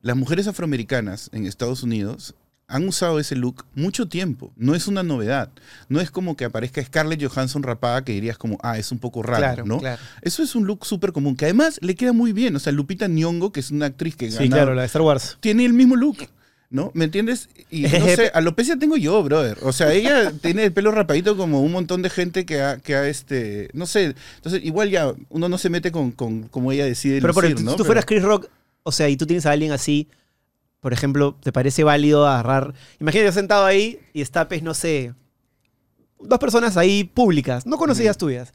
las mujeres afroamericanas en Estados Unidos han usado ese look mucho tiempo. No es una novedad. No es como que aparezca Scarlett Johansson rapada que dirías como, ah, es un poco raro, claro, ¿no? claro. Eso es un look súper común, que además le queda muy bien. O sea, Lupita Nyong'o, que es una actriz que Sí, gana, claro, la de Star Wars. tiene el mismo look, ¿no? ¿Me entiendes? Y no sé, alopecia tengo yo, brother. O sea, ella tiene el pelo rapadito como un montón de gente que ha, que ha este, no sé. Entonces, igual ya uno no se mete con, con como ella decide Pero por lucir, ejemplo, ¿no? si tú Pero- fueras Chris Rock, o sea, y tú tienes a alguien así, por ejemplo, ¿te parece válido agarrar? Imagínate sentado ahí y está, pues, no sé, dos personas ahí públicas, no conocidas tuyas.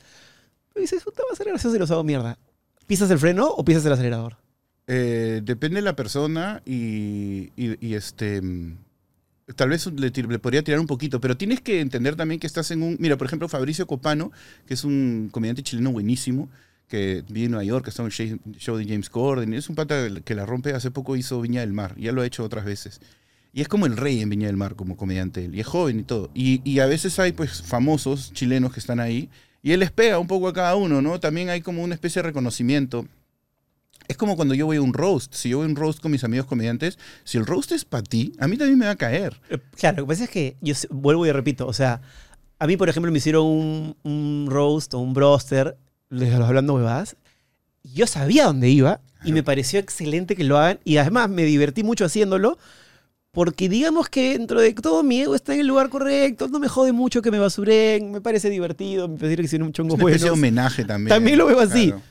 Y dices, puta, va a ser gracioso si los hago mierda. ¿Pisas el freno o pisas el acelerador? Eh, depende de la persona y, este. mm, Tal vez le, le podría tirar un poquito, pero tienes que entender también que estás en un. Mira, por ejemplo, Fabricio Copano, que es un comediante chileno buenísimo, que vive en Nueva York, que está en el show- show de James Corden. Es un pata que la rompe. Hace poco hizo Viña del Mar, ya lo ha hecho otras veces. Y es como el rey en Viña del Mar, como comediante él. Y es joven y todo. Y, y a veces hay, pues, famosos chilenos que están ahí. Y él les pega un poco a cada uno, ¿no? También hay como una especie de reconocimiento. Es como cuando yo voy a un roast. Si yo voy a un roast con mis amigos comediantes, si el roast es para ti, a mí también me va a caer. Eh, Claro, lo que pasa es que yo vuelvo y repito, o sea, a mí, por ejemplo, me hicieron un, un roast o un broster, les- hablando huevadas, yo sabía dónde iba y me pareció excelente que lo hagan y además me divertí mucho haciéndolo porque digamos que dentro de todo mi ego está en el lugar correcto, no me jode mucho que me basuren, me parece divertido, me parece que hicieron un chongo Es una especie de bueno. homenaje también. También lo veo así. Claro.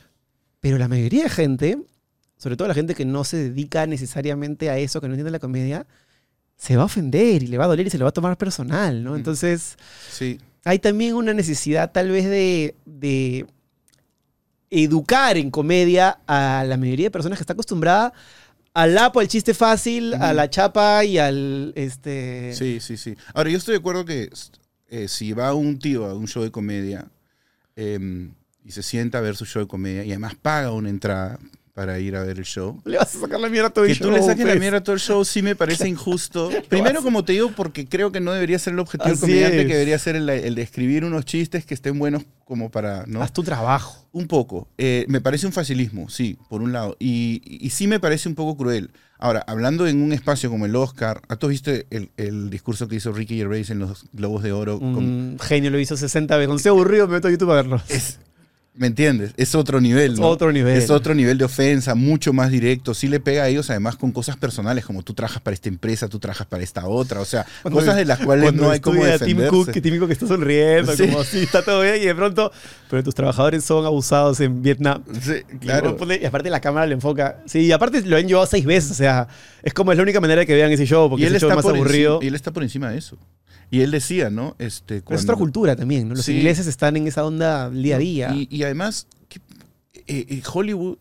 Pero la mayoría de gente, sobre todo la gente que no se dedica necesariamente a eso, que no entiende la comedia, se va a ofender y le va a doler y se lo va a tomar personal, ¿no? Mm. Entonces, Sí. hay también una necesidad tal vez de, de educar en comedia a la mayoría de personas que está acostumbrada al lapo, al chiste fácil, a Ujú. la chapa y al este Sí, sí, sí. Ahora, yo estoy de acuerdo que eh, si va un tío a un show de comedia em, y se sienta a ver su show de comedia y además paga una entrada para ir a ver el show, le vas a sacar la mierda a todo el que tú le show, saques la pues. mierda a todo el show sí me parece injusto. Primero, como te digo, porque creo que no debería ser el objetivo del comediante, es. que debería ser el, el de escribir unos chistes que estén buenos como para, ¿no? Haz tu trabajo. Un poco. Eh, me parece un facilismo, sí, por un lado. Y, y sí me parece un poco cruel. Ahora, hablando en un espacio como el Oscar, ¿tú viste el, el discurso que hizo Ricky Gervais en los Globos de Oro? Con- Un genio lo hizo 60 veces. Cuando estoy aburrido me meto a YouTube a verlo. es, ¿Me entiendes? Es otro nivel, Es ¿no? otro nivel. Es otro nivel de ofensa, mucho más directo. Sí le pega a ellos, además, con cosas personales, como tú trabajas para esta empresa, tú trabajas para esta otra. O sea, Cuando- cosas de las cuales no hay como estudia Tim defenderse. Cook, que típico que está sonriendo, Sí. como así, está todo bien, y de pronto, pero tus trabajadores son abusados en Vietnam. Sí, claro. Y aparte la cámara le enfoca. Sí, y aparte lo han llevado seis veces, o sea, es como es la única manera de que vean ese show, porque Y él, ese show es está más por aburrido. encima, y él está por encima de eso. Y él decía, ¿no? Este, Pero es cuando- otra cultura también, ¿no? Los Sí. ingleses están en esa onda día a día. Y, y además, que, eh, eh, Hollywood,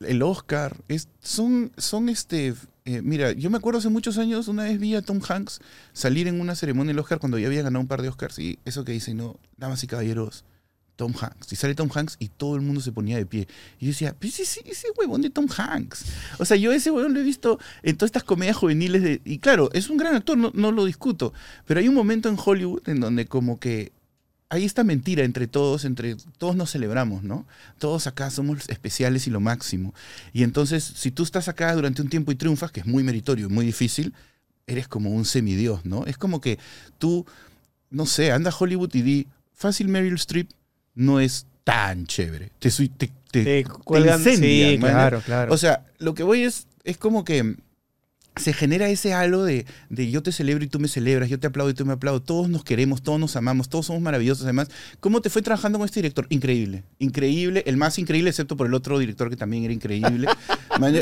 el Oscar, es, son, son este. eh, mira, yo me acuerdo hace muchos años, una vez vi a Tom Hanks salir en una ceremonia del Oscar cuando ya había ganado un par de Oscars. Y eso que dice, no, damas y caballeros, Tom Hanks. Y sale Tom Hanks y todo el mundo se ponía de pie. Y yo decía, pues ese, ese huevón de Tom Hanks. O sea, yo ese huevón lo he visto en todas estas comedias juveniles. De, y claro, es un gran actor, no, no lo discuto. Pero hay un momento en Hollywood en donde como que hay esta mentira entre todos, entre todos nos celebramos, ¿no? Todos acá somos especiales y lo máximo. Y entonces, si tú estás acá durante un tiempo y triunfas, que es muy meritorio, muy difícil, eres como un semidios, ¿no? Es como que tú, no sé, anda a Hollywood y di, fácil Meryl Streep no es tan chévere. Te, te, te- Te cuelgan, incendian, sí, claro, claro. o sea, lo que voy es, es como que se genera ese halo de, de yo te celebro y tú me celebras, yo te aplaudo y tú me aplaudo, todos nos queremos, todos nos amamos, todos somos maravillosos. Además, ¿cómo te fue trabajando con este director? Increíble, increíble, el más increíble, excepto por el otro director que también era increíble.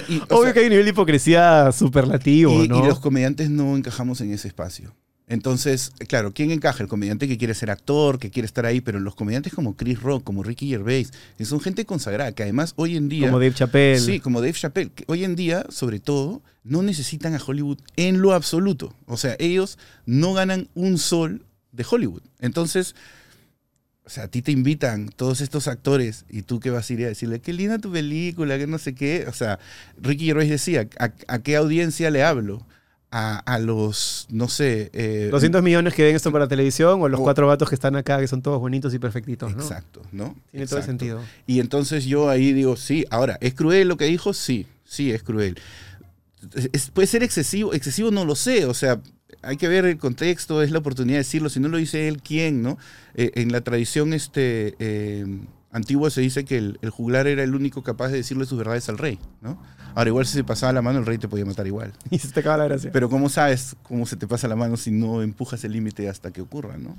Y, Obvio sea, que hay un nivel de hipocresía superlativo, y, ¿no? y los comediantes no encajamos en ese espacio. Entonces, claro, ¿quién encaja? El comediante que quiere ser actor, que quiere estar ahí, pero los comediantes como Chris Rock, como Ricky Gervais, que son gente consagrada, que además hoy en día... Como Dave Chappelle. Sí, como Dave Chappelle, que hoy en día, sobre todo, no necesitan a Hollywood en lo absoluto. O sea, ellos no ganan un sol de Hollywood. Entonces, o sea, a ti te invitan todos estos actores y tú qué vas a ir a decirle, qué linda tu película, que no sé qué. O sea, Ricky Gervais decía, ¿a, a qué audiencia le hablo? A, a los, no sé... eh, 200 millones que ven esto para televisión o los O- cuatro vatos que están acá que son todos bonitos y perfectitos, ¿no? Exacto, ¿no? Tiene todo el sentido. Y entonces yo ahí digo, sí, ahora, ¿es cruel lo que dijo? Sí, sí, es cruel. Es- puede ser excesivo, excesivo no lo sé, o sea, hay que ver el contexto, es la oportunidad de decirlo, si no lo dice él, ¿quién? no? Eh, en la tradición este, eh, antigua se dice que el, el juglar era el único capaz de decirle sus verdades al rey, ¿no? Ahora, igual si se pasaba la mano, el rey te podía matar igual. Y se te acaba la gracia. Pero ¿cómo sabes cómo se te pasa la mano si no empujas el límite hasta que ocurra, no?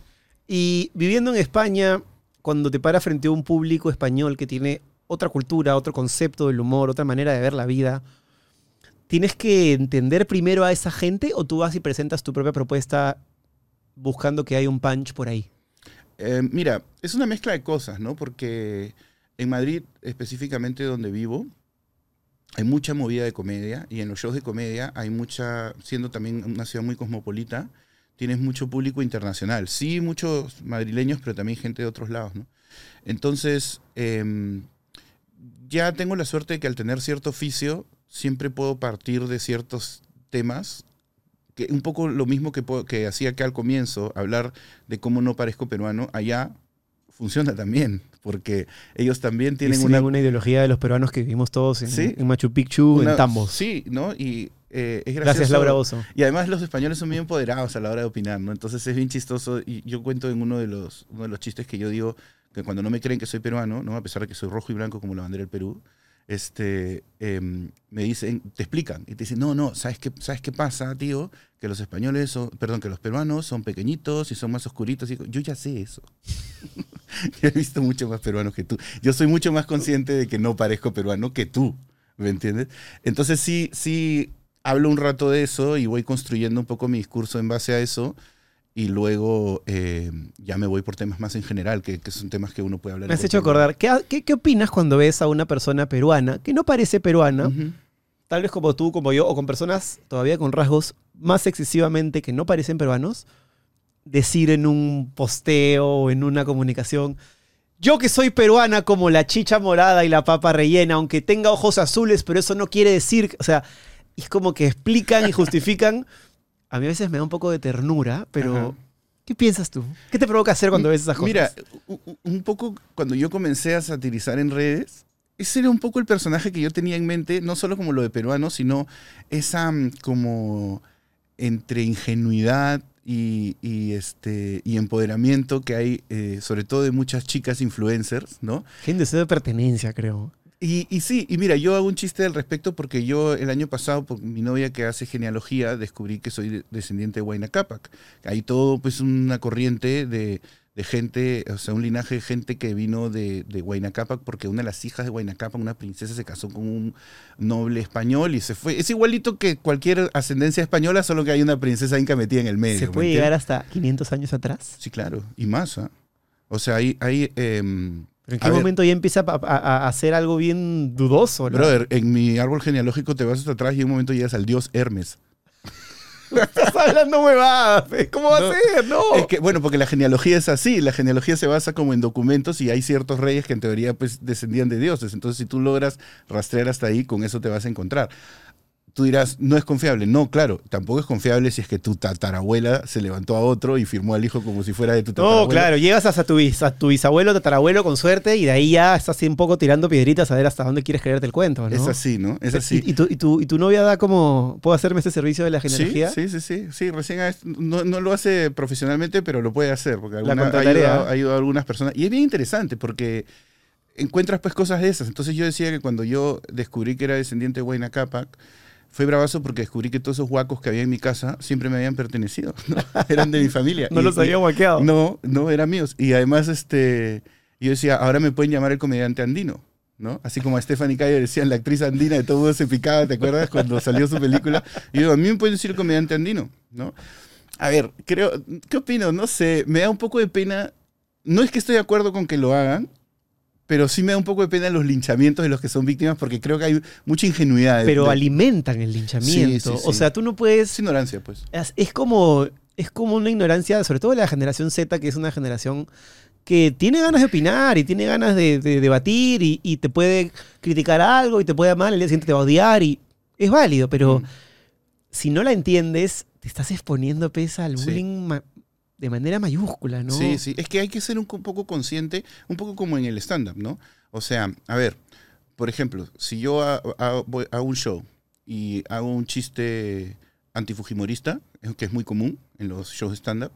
Y viviendo en España, cuando te paras frente a un público español que tiene otra cultura, otro concepto del humor, otra manera de ver la vida, ¿tienes que entender primero a esa gente o tú vas y presentas tu propia propuesta buscando que haya un punch por ahí? Eh, mira, es una mezcla de cosas, ¿no? Porque en Madrid, específicamente donde vivo, hay mucha movida de comedia y en los shows de comedia hay mucha, siendo también una ciudad muy cosmopolita, tienes mucho público internacional. Sí, muchos madrileños, pero también gente de otros lados, ¿no? Entonces, em, ya tengo la suerte de que al tener cierto oficio, siempre puedo partir de ciertos temas, que un poco lo mismo que, que hacía acá al comienzo, hablar de cómo no parezco peruano, allá funciona también, porque ellos también Tienen tienen una, una, ideología de los peruanos que vivimos todos en, Sí. en Machu Picchu, una- en Tambos. Sí, ¿no? Y eh, es gracioso. Gracias, Laura Bozo. Y además los españoles son bien empoderados a la hora de opinar, ¿no? Entonces es bien chistoso. Y yo cuento en uno de los, uno de los chistes que yo digo que cuando no me creen que soy peruano, ¿no? A pesar de que soy rojo y blanco como la bandera del Perú, este, em, me dicen, te explican. Y te dicen, no, no, ¿sabes qué, ¿sabes qué pasa, tío? Que los españoles son, perdón, que los peruanos son pequeñitos y son más oscuritos. Y yo ya sé eso. Yo he visto mucho más peruanos que tú. Yo soy mucho más consciente de que no parezco peruano que tú. ¿Me entiendes? Entonces sí, sí hablo un rato de eso y voy construyendo un poco mi discurso en base a eso. Y luego eh, ya me voy por temas más en general, que, que son temas que uno puede hablar. Me has hecho acordar, ¿qué, qué, qué opinas cuando ves a una persona peruana que no parece peruana, tal vez como tú, como yo, o con personas todavía con rasgos más excesivamente que no parecen peruanos, decir en un posteo o en una comunicación, yo que soy peruana como la chicha morada y la papa rellena, aunque tenga ojos azules, pero eso no quiere decir, que-". o sea, es como que explican y justifican. A mí a veces me da un poco de ternura, pero Ajá. ¿qué piensas tú? ¿Qué te provoca hacer cuando ves esas cosas? Mira, un poco cuando yo comencé a satirizar en redes, ese era un poco el personaje que yo tenía en mente, no solo como lo de peruano, sino esa mm, como entre ingenuidad y, y, este, y empoderamiento que hay, eh, sobre todo de muchas chicas influencers, ¿no? Hay un deseo de pertenencia, creo. Y, y sí, y mira, yo hago un chiste al respecto porque yo el año pasado, por mi novia que hace genealogía, descubrí que soy de- descendiente de Huayna Cápac. Hay todo, pues, una corriente de, de gente, o sea, un linaje de gente que vino de, de Huayna Cápac porque una de las hijas de Huayna Cápac, una princesa, se casó con un noble español y se fue. Es igualito que cualquier ascendencia española, solo que hay una princesa inca metida en el medio. ¿Se ¿me puede llegar hasta 500 años atrás? Sí, claro, y más, ¿ah? O sea, hay... hay em, ¿Pero en A qué ver. momento ya empieza a, a- a hacer algo bien dudoso? ¿no? Brother, en mi árbol genealógico te vas hasta atrás y en un momento llegas al dios Hermes. Estás hablando huevadas. ¿Cómo va No, a ser? No. Es que, bueno, porque la genealogía es así, la genealogía se basa como en documentos y hay ciertos reyes que en teoría pues descendían de dioses. Entonces, si tú logras rastrear hasta ahí, con eso te vas a encontrar. Tú dirás, no es confiable. No, claro, tampoco es confiable si es que tu tatarabuela se levantó a otro y firmó al hijo como si fuera de tu tatarabuela. No, claro, llegas hasta tu, bis- a tu bisabuelo, tatarabuelo con suerte y de ahí ya estás así un poco tirando piedritas a ver hasta dónde quieres creerte el cuento, ¿no? Es así, ¿no? Es así. ¿Y, y tu, y, tu, y tu novia da como, ¿puedo hacerme este servicio de la genealogía? Sí, sí, sí, sí, sí, recién no, no lo hace profesionalmente, pero lo puede hacer, porque La alguna- ha, ayudado, ha ayudado a algunas personas. Y es bien interesante porque encuentras pues cosas de esas. Entonces yo decía que cuando yo descubrí que era descendiente de Huayna Cápac, fue bravazo porque descubrí que todos esos huacos que había en mi casa siempre me habían pertenecido, ¿no? eran de mi familia. No Y- los había guaqueado. No, no, eran míos. Y además, este, yo decía, ahora me pueden llamar el comediante andino. ¿no? Así como a Stephanie Cayo decían la actriz andina, de todo mundo se picaba, ¿te acuerdas? Cuando salió su película. Y yo, a mí me pueden decir comediante andino, ¿no? A ver, creo, ¿qué opino? No sé, me da un poco de pena. No es que estoy de acuerdo con que lo hagan, pero sí me da un poco de pena los linchamientos de los que son víctimas porque creo que hay mucha ingenuidad. de- Pero de- alimentan el linchamiento. Sí, sí, O sea, tú no puedes es ignorancia, pues. Es, es como, es como una ignorancia, sobre todo de la generación Z, que es una generación que tiene ganas de opinar y tiene ganas de, de debatir y, y te puede criticar algo y te puede amar, el día siguiente te va a odiar y es válido, pero Mm. si no la entiendes, te estás exponiendo pesa al bullying de manera mayúscula, ¿no? Sí, sí. Es que hay que ser un co- poco consciente, un poco como en el stand-up, ¿no? O sea, a ver, por ejemplo, si yo ha- voy- hago un show y hago un chiste antifujimorista, que es muy común en los shows stand-up,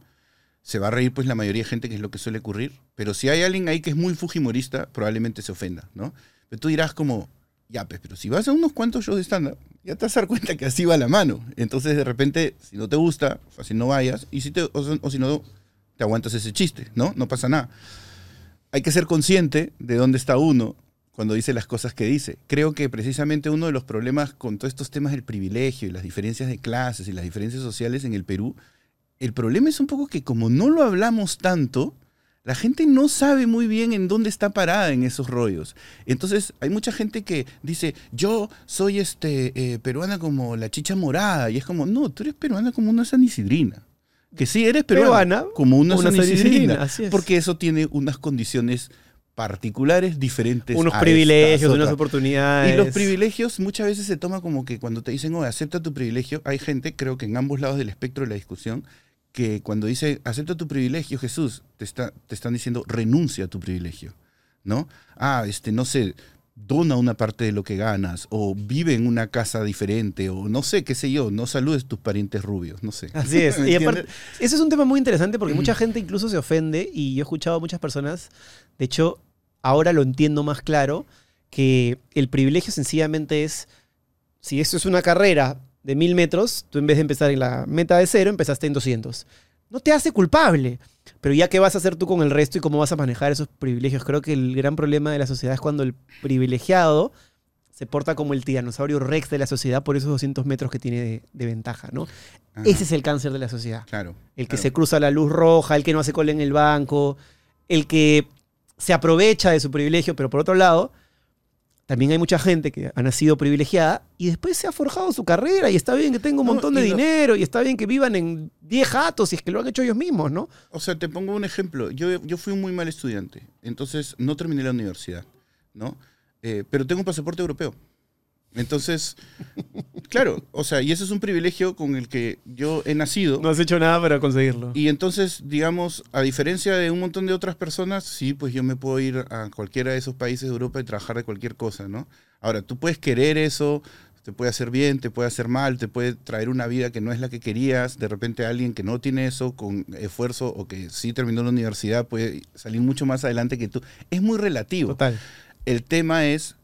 se va a reír pues la mayoría de gente, que es lo que suele ocurrir. Pero si hay alguien ahí que es muy fujimorista, probablemente se ofenda, ¿no? Pero tú dirás como, ya, pues, pero si vas a unos cuantos shows de stand-up, ya te vas a dar cuenta que así va la mano. Entonces, de repente, si no te gusta, fácil no vayas. Y si, te, o, o si no, te aguantas ese chiste, ¿no? No pasa nada. Hay que ser consciente de dónde está uno cuando dice las cosas que dice. Creo que precisamente uno de los problemas con todos estos temas del privilegio y las diferencias de clases y las diferencias sociales en el Perú, el problema es un poco que como no lo hablamos tanto, la gente no sabe muy bien en dónde está parada en esos rollos. Entonces, hay mucha gente que dice, yo soy este, eh, peruana como la chicha morada. Y es como, no, tú eres peruana como una sanisidrina. Que sí, eres peruana, Peruana, como una, una sanisidrina. es. Porque eso tiene unas condiciones particulares diferentes. Unos a privilegios, estas unas oportunidades. Y los privilegios muchas veces se toma como que cuando te dicen, oye, acepta tu privilegio, hay gente, creo que en ambos lados del espectro de la discusión, que cuando dice, acepta tu privilegio, Jesús, te, está, te están diciendo, renuncia a tu privilegio, ¿no? Ah, este, no sé, dona una parte de lo que ganas, o vive en una casa diferente, o no sé, qué sé yo, no saludes tus parientes rubios, no sé. Así es. ¿Me Y aparte, eso es un tema muy interesante porque mucha gente incluso se ofende y yo he escuchado a muchas personas, de hecho, ahora lo entiendo más claro, que el privilegio sencillamente es, si esto es una carrera de mil metros, tú en vez de empezar en la meta de cero, empezaste en 200. No te hace culpable. Pero ya qué vas a hacer tú con el resto y cómo vas a manejar esos privilegios. Creo que el gran problema de la sociedad es cuando el privilegiado se porta como el tiranosaurio rex de la sociedad por esos 200 metros que tiene de, de ventaja, ¿no? Ajá, Ese es el cáncer de la sociedad. claro. El que claro. se cruza la luz roja, el que no hace cola en el banco, el que se aprovecha de su privilegio, pero por otro lado, también hay mucha gente que ha nacido privilegiada y después se ha forjado su carrera y está bien que tenga un No, montón de y dinero y está bien que vivan en 10 jatos si es que lo han hecho ellos mismos, ¿no? O sea, te pongo un ejemplo. Yo, yo fui un muy mal estudiante, entonces no terminé la universidad, ¿no? Eh, pero tengo un pasaporte europeo. Entonces, claro, o sea, y ese es un privilegio con el que yo he nacido. No has hecho nada para conseguirlo. Y entonces, digamos, a diferencia de un montón de otras personas, sí, pues yo me puedo ir a cualquiera de esos países de Europa y trabajar de cualquier cosa, ¿no? Ahora, tú puedes querer eso, te puede hacer bien, te puede hacer mal, te puede traer una vida que no es la que querías. De repente alguien que no tiene eso con esfuerzo o que sí terminó la universidad puede salir mucho más adelante que tú. Es muy relativo. Total. El tema es,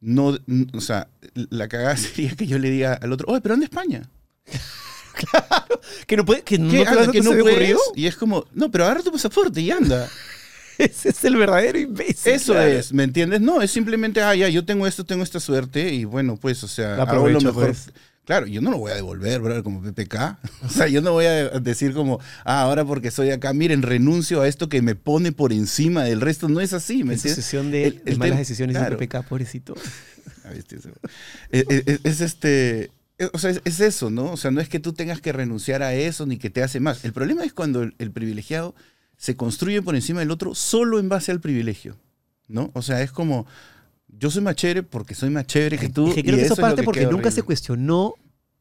no, o sea, la cagada sería que yo le diga al otro, oye, pero anda a España. Que no puede, que no, te- que no puedes. ocurrido. Y es como, no, pero agarra tu pasaporte y anda. Ese es el verdadero imbécil. Eso claro. es, ¿me entiendes? No, es simplemente, ah, ya, yo tengo esto, tengo esta suerte y bueno, pues, o sea, hago lo mejor. pues. Claro, yo no lo voy a devolver, bro, como PPK. O sea, yo no voy a decir como, ah, ahora porque soy acá, miren, renuncio a esto que me pone por encima del resto. No es así, ¿me En entiendes? de, El- de el malas decisiones claro. de PPK, pobrecito. Ah, viste, eso. Es, es- es este. es- O sea, es, es eso, ¿no? O sea, no es que tú tengas que renunciar a eso ni que te hace más. El problema es cuando el, el privilegiado se construye por encima del otro solo en base al privilegio, ¿no? O sea, es como, yo soy más chévere porque soy más chévere que tú. Es que creo y que eso es parte que porque nunca se cuestionó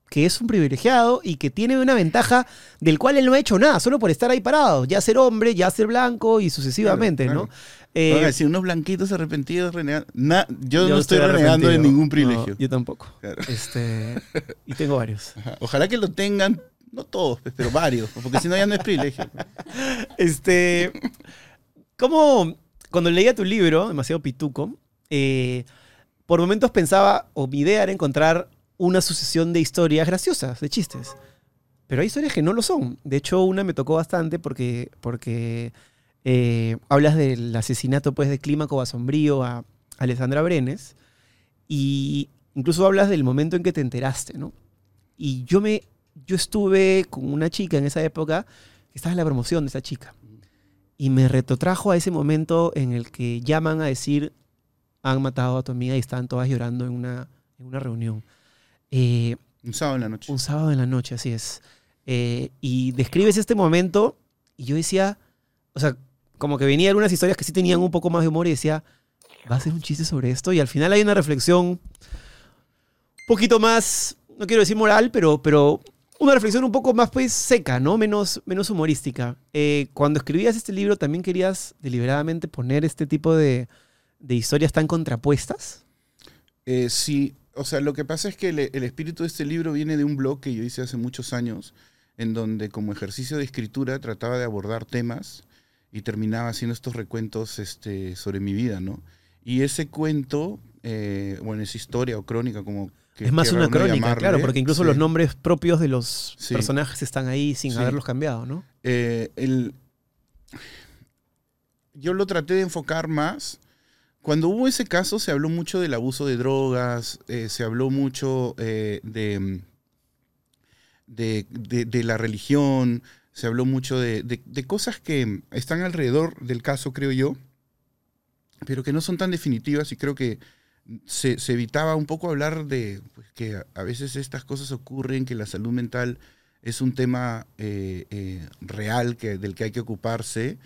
que es un privilegiado y que tiene una ventaja del cual él no ha hecho nada, solo por estar ahí parado, ya ser hombre, ya ser blanco y sucesivamente, Claro, ¿no? claro. Eh, Van a decir, unos blanquitos arrepentidos renegando. Na- yo, yo no estoy renegando de ningún No, privilegio. yo tampoco. Claro. Este, y tengo varios. Ajá. Ojalá que lo tengan, no todos, pues, pero varios, porque si no ya no es privilegio. Este, como cuando leía tu libro, demasiado pituco, eh, por momentos pensaba, o mi idea era encontrar una sucesión de historias graciosas, de chistes. Pero hay historias que no lo son. De hecho, una me tocó bastante porque, porque eh, hablas del asesinato pues, de Clímaco Basombrío a Alessandra Brenes y incluso hablas del momento en que te enteraste, ¿no? Y yo me yo estuve con una chica en esa época que estaba en la promoción de esa chica. Y me retrotrajo a ese momento en el que llaman a decir, han matado a tu amiga y estaban todas llorando en una, en una reunión. Eh, Un sábado en la noche. un sábado en la noche, así es. Eh, y describes este momento y yo decía, o sea, como que venía algunas historias que sí tenían un poco más de humor y decía, va a ser un chiste sobre esto. Y al final hay una reflexión un poquito más, no quiero decir moral, pero, pero una reflexión un poco más pues seca, ¿no? Menos, menos humorística. Eh, cuando escribías este libro, ¿también querías deliberadamente poner este tipo de, de historias tan contrapuestas? Eh, sí, o sea, lo que pasa es que el, el espíritu de este libro viene de un blog que yo hice hace muchos años, en donde como ejercicio de escritura trataba de abordar temas y terminaba haciendo estos recuentos este, sobre mi vida, ¿no? Y ese cuento, eh, bueno, esa historia o crónica, como que es más una crónica, llamarle, claro, porque incluso sí. los nombres propios de los Sí. personajes están ahí sin Sí. haberlos cambiado, ¿no? Eh, el- yo lo traté de enfocar más. Cuando hubo ese caso se habló mucho del abuso de drogas, eh, se habló mucho eh, de, de, de- la religión, se habló mucho de, cosas que están alrededor del caso, creo yo, pero que no son tan definitivas y creo que se, evitaba un poco hablar de pues, que a, veces estas cosas ocurren, que la salud mental es un tema eh, real que, del que hay que ocuparse.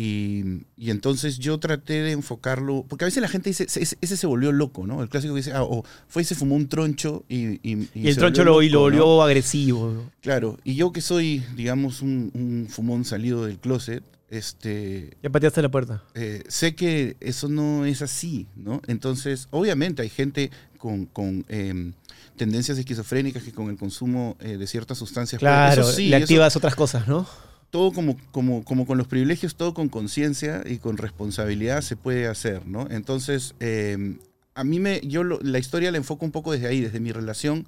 Y, y entonces yo traté de enfocarlo, porque a veces la gente dice, ese, ese se volvió loco, ¿no? El clásico que dice, ah, o fue y se fumó un troncho y... Y, Y, el troncho lo, y lo volvió agresivo. Claro, y yo que soy, digamos, un, un fumón salido del closet, este, Ya pateaste la puerta. eh, sé que eso no es así, ¿no? Entonces, obviamente hay gente con, con, em, tendencias esquizofrénicas que con el consumo eh, de ciertas sustancias... Claro, eso sí, le eso- activas otras cosas, ¿no? Todo como, como, como con los privilegios, todo con conciencia y con responsabilidad se puede hacer, ¿no? Entonces, eh, a mí me, yo la historia la enfoco un poco desde ahí, desde mi relación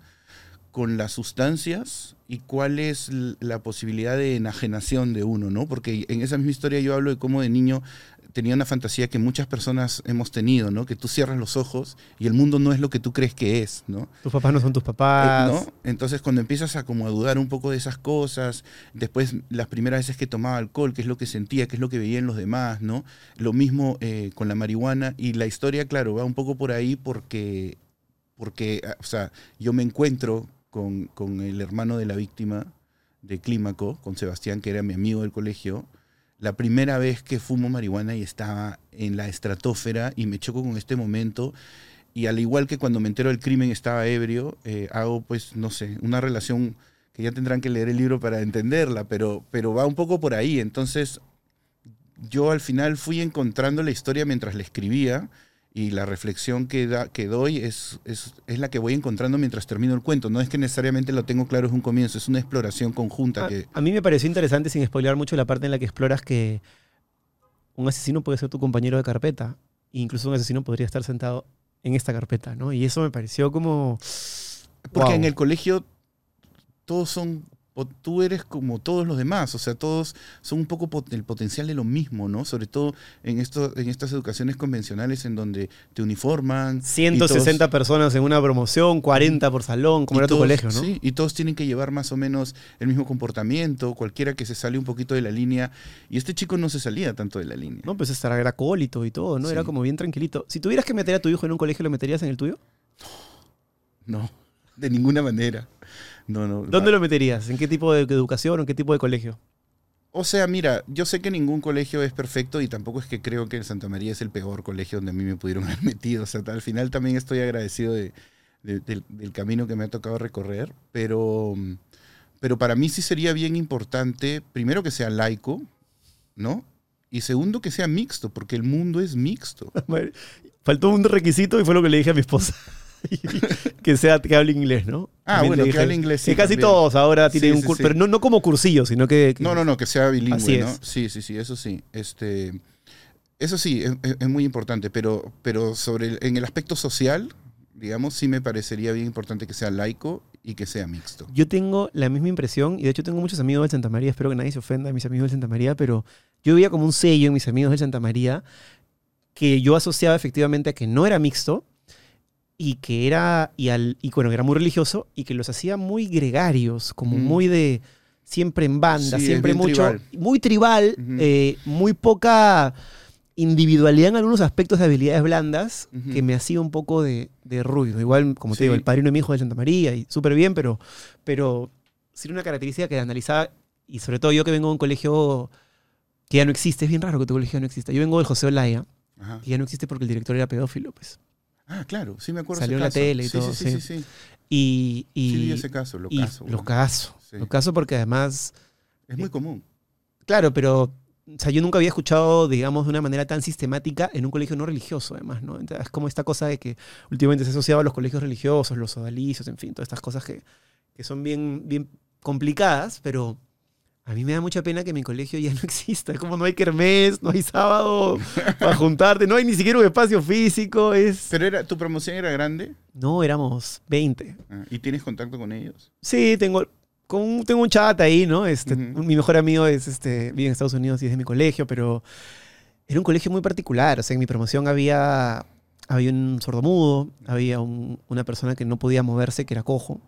con las sustancias y cuál es la posibilidad de enajenación de uno, ¿no? Porque en esa misma historia yo hablo de cómo de niño tenía una fantasía que muchas personas hemos tenido, ¿no? Que tú cierras los ojos y el mundo no es lo que tú crees que es, ¿no? Tus papás no son tus Eh, papás. ¿no? Entonces cuando empiezas a como a dudar un poco de esas cosas, después las primeras veces que tomaba alcohol, qué es lo que sentía, qué es lo que veía en los demás, ¿no? Lo mismo eh, con la marihuana y la historia, claro, va un poco por ahí porque, porque ah, o sea, yo me encuentro con, con el hermano de la víctima de Clímaco, con Sebastián, que era mi amigo del colegio, la primera vez que fumo marihuana y estaba en la estratosfera y me choco con este momento y al igual que cuando me entero del crimen estaba ebrio, eh, hago pues, no sé, una relación que ya tendrán que leer el libro para entenderla, pero, pero va un poco por ahí. Entonces, yo al final fui encontrando la historia mientras la escribía y la reflexión que, da, que doy es, es, es la que voy encontrando mientras termino el cuento. No es que necesariamente lo tengo claro, es un comienzo, es una exploración conjunta A, que... a mí me pareció interesante, sin spoilear mucho, la parte en la que exploras que un asesino puede ser tu compañero de carpeta. E incluso un asesino podría estar sentado en esta carpeta, ¿no? Y eso me pareció como... Porque Wow. en el colegio todos son, o tú eres como todos los demás, o sea, todos son un poco pot- el potencial de lo mismo, ¿no? Sobre todo en, esto, en estas educaciones convencionales en donde te uniforman. y 160 todos- personas en una promoción, 40 por salón, como era tu colegio, ¿no? Sí, y todos tienen que llevar más o menos el mismo comportamiento, cualquiera que se sale un poquito de la línea. Y este chico no se salía tanto de la línea. No, pues era acólito y todo, ¿no? Era como bien tranquilito. Si tuvieras que meter a tu hijo en un colegio, ¿lo meterías en el tuyo? No, de ninguna manera. No, no. ¿Dónde lo meterías? ¿En qué tipo de educación o en qué tipo de colegio? O sea, mira, yo sé que ningún colegio es perfecto y tampoco es que creo que el Santa María es el peor colegio donde a mí me pudieron haber metido. O sea, al final también estoy agradecido de- de- del, del camino que me ha tocado recorrer, pero, pero para mí sí sería bien importante, primero que sea laico, ¿no? Y segundo que sea mixto, porque el mundo es mixto. Faltó un requisito y fue lo que le dije a mi esposa. que sea que hable inglés, ¿no? Ah, También bueno, que hable inglés, sí, Que casi también. todos ahora tienen Sí, un sí, curso, pero no, no como cursillo, sino que... que- No, no, no, que sea bilingüe, Así ¿no? es. Sí, sí, sí, eso sí. Este, eso sí, es, es- es muy importante, pero, pero sobre el- en el aspecto social, digamos, sí me parecería bien importante que sea laico y que sea mixto. Yo tengo la misma impresión, y de hecho tengo muchos amigos del Santa María, espero que nadie se ofenda a mis amigos del Santa María, pero yo veía como un sello en mis amigos del Santa María que yo asociaba efectivamente a que no era mixto y que era, y, al, y bueno, era muy religioso y que los hacía muy gregarios, como Mm. muy de, siempre en banda, Sí, siempre mucho, tribal. muy tribal, eh, muy poca individualidad en algunos aspectos de habilidades blandas que me hacía un poco de, de ruido. Igual, como te digo, el padrino de mi hijo de Santa María y súper bien, pero, pero sí una característica que analizaba y sobre todo yo que vengo de un colegio que ya no existe, es bien raro que tu colegio ya no exista. Yo vengo del José Olaya, Ajá. que ya no existe porque el director era pedófilo, pues. Ah, claro, sí me acuerdo Salió en la tele y sí, todo, Sí, sí, sí. sí. sí. Y, y, Sí vi ese caso, lo caso. lo caso. Sí. Lo caso porque además, Es muy común. claro, pero o sea, yo nunca había escuchado, digamos, de una manera tan sistemática en un colegio no religioso, además, ¿no? Entonces, es como esta cosa de que últimamente se asociaba a los colegios religiosos, los sodalicios, en fin, todas estas cosas que, que son bien, bien complicadas, pero a mí me da mucha pena que mi colegio ya no exista. Como no hay kermés, no hay sábado para juntarte, no hay ni siquiera un espacio físico. Es... Pero era, tu promoción era grande No, éramos 20. ah, y tienes contacto con ellos. Sí, tengo, con, un- tengo un chat ahí, ¿no? Este. Mi mejor amigo es, este, vive en Estados Unidos y es de mi colegio, pero era un colegio muy particular. O sea, en mi promoción había, había un sordomudo, había un- una persona que no podía moverse, que era cojo,